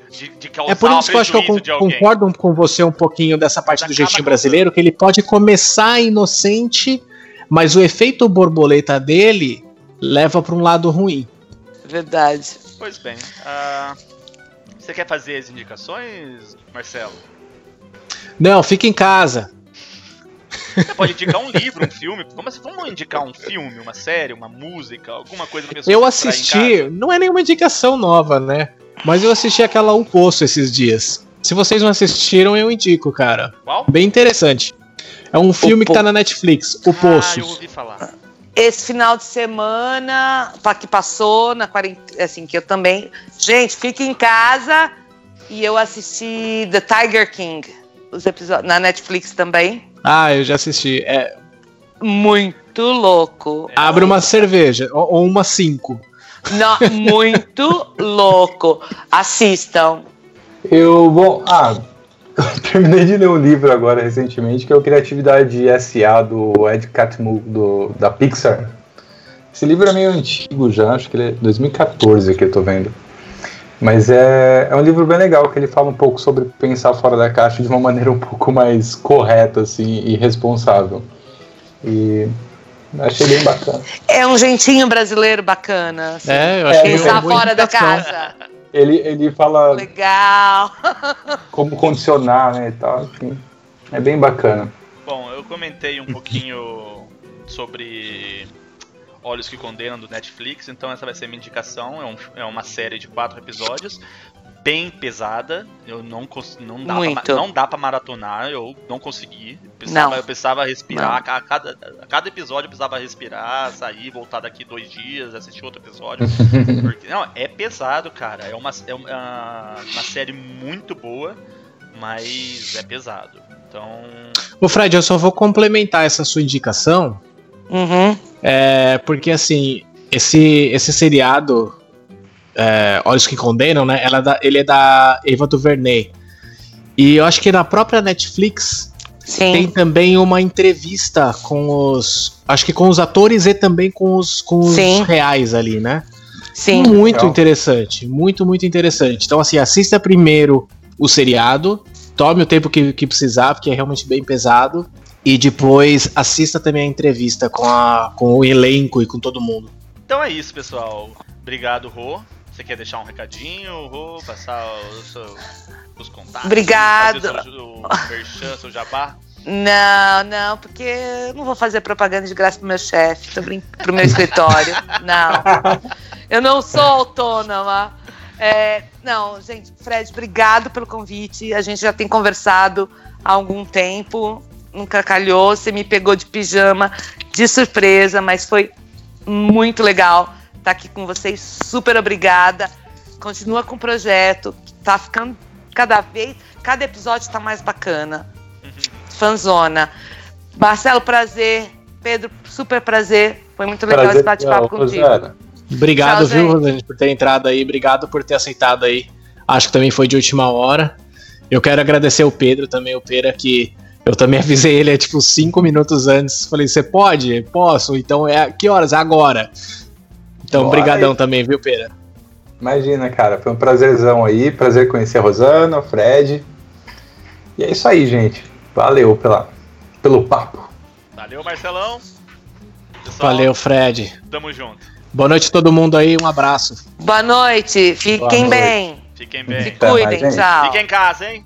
De, de é por isso que eu acho que eu concordo com você um pouquinho dessa parte do jeitinho brasileiro, que ele pode começar inocente, mas o efeito borboleta dele leva para um lado ruim. Verdade. Pois bem. Uh, você quer fazer as indicações, Marcelo? Não, fica em casa. Você pode indicar um livro, um filme. Como assim? Vamos indicar um filme, uma série, uma música, alguma coisa pra pessoa Eu assisti, não é nenhuma indicação nova, né? Mas eu assisti aquela O Poço esses dias. Se vocês não assistiram, eu indico, cara. Qual? Bem interessante. É um filme que tá na Netflix, O Poço. Ah, eu ouvi falar. Esse final de semana, que passou na quarentena, assim, que eu também. Gente, fique em casa e eu assisti The Tiger King, os episódios na Netflix também. Ah, eu já assisti. É muito louco. Abre uma cerveja ou uma cinco. Não, muito louco. Assistam. Eu bom, ah, terminei de ler um livro agora recentemente que é o Criatividade SA do Ed Catmull do da Pixar. Esse livro é meio antigo já, acho que ele é 2014 que eu tô vendo. Mas é, é um livro bem legal, que ele fala um pouco sobre pensar fora da caixa de uma maneira um pouco mais correta assim, e responsável. E achei bem bacana. É um jeitinho brasileiro bacana. Assim, é, eu achei Pensar fora da casa. Ele, ele fala. Legal! Como condicionar, né? E tal, enfim. É bem bacana. Bom, eu comentei um pouquinho sobre Olhos que Condenam do Netflix, então essa vai ser minha indicação. É, um, é uma série de quatro episódios, bem pesada. Eu não não dá Muito. pra, não dá para maratonar, eu não consegui. Eu precisava, não. Eu precisava respirar. A cada, a cada episódio eu precisava respirar, sair, voltar daqui dois dias, assistir outro episódio. porque, não, é pesado, cara. É uma, é uma, uma série muito boa, mas é pesado. Então. O Fred, eu só vou complementar essa sua indicação. Uhum. É, porque assim, esse, esse seriado, é, Olhos que Condenam, né? Ela é da, ele é da Eva DuVernay. E eu acho que na própria Netflix Sim. tem também uma entrevista com os. Acho que com os atores e também com os, com os reais ali, né? Sim. Muito Legal. interessante. Muito, muito interessante. Então, assim, assista primeiro o seriado tome o tempo que, que precisar, porque é realmente bem pesado. E depois assista também a entrevista com, a, com o elenco e com todo mundo. Então é isso, pessoal. Obrigado, Rô. Você quer deixar um recadinho, Rô? Passar os, os contatos? Obrigado. Fazer o, o merchan, seu jabá? Não, não, porque eu não vou fazer propaganda de graça pro meu chefe, pro meu escritório. Não. Eu não sou autônoma. É, não, gente, Fred, obrigado pelo convite. A gente já tem conversado há algum tempo. Nunca calhou, você me pegou de pijama, de surpresa, mas foi muito legal estar aqui com vocês. Super obrigada. Continua com o projeto, que tá ficando cada vez, cada episódio tá mais bacana fanzona. Marcelo, prazer. Pedro, super prazer. Foi muito legal prazer, esse bate-papo contigo. Obrigado, Tchau, viu, Rosane, por ter entrado aí. Obrigado por ter aceitado aí. Acho que também foi de última hora. Eu quero agradecer o Pedro também, o Pera, que eu também avisei ele é tipo cinco minutos antes. Falei, você pode? Posso. Então é que horas? Agora. Então, brigadão também, viu, Pera? Imagina, cara. Foi um prazerzão aí. Prazer conhecer a Rosana, o Fred. E é isso aí, gente. Valeu pela, pelo papo. Valeu, Marcelão. Pessoal, Valeu, Fred. Tamo junto. Boa noite a todo mundo aí, um abraço. Boa noite, fiquem Boa noite. bem. Fiquem bem. Se cuidem, tchau. Fiquem em casa, hein?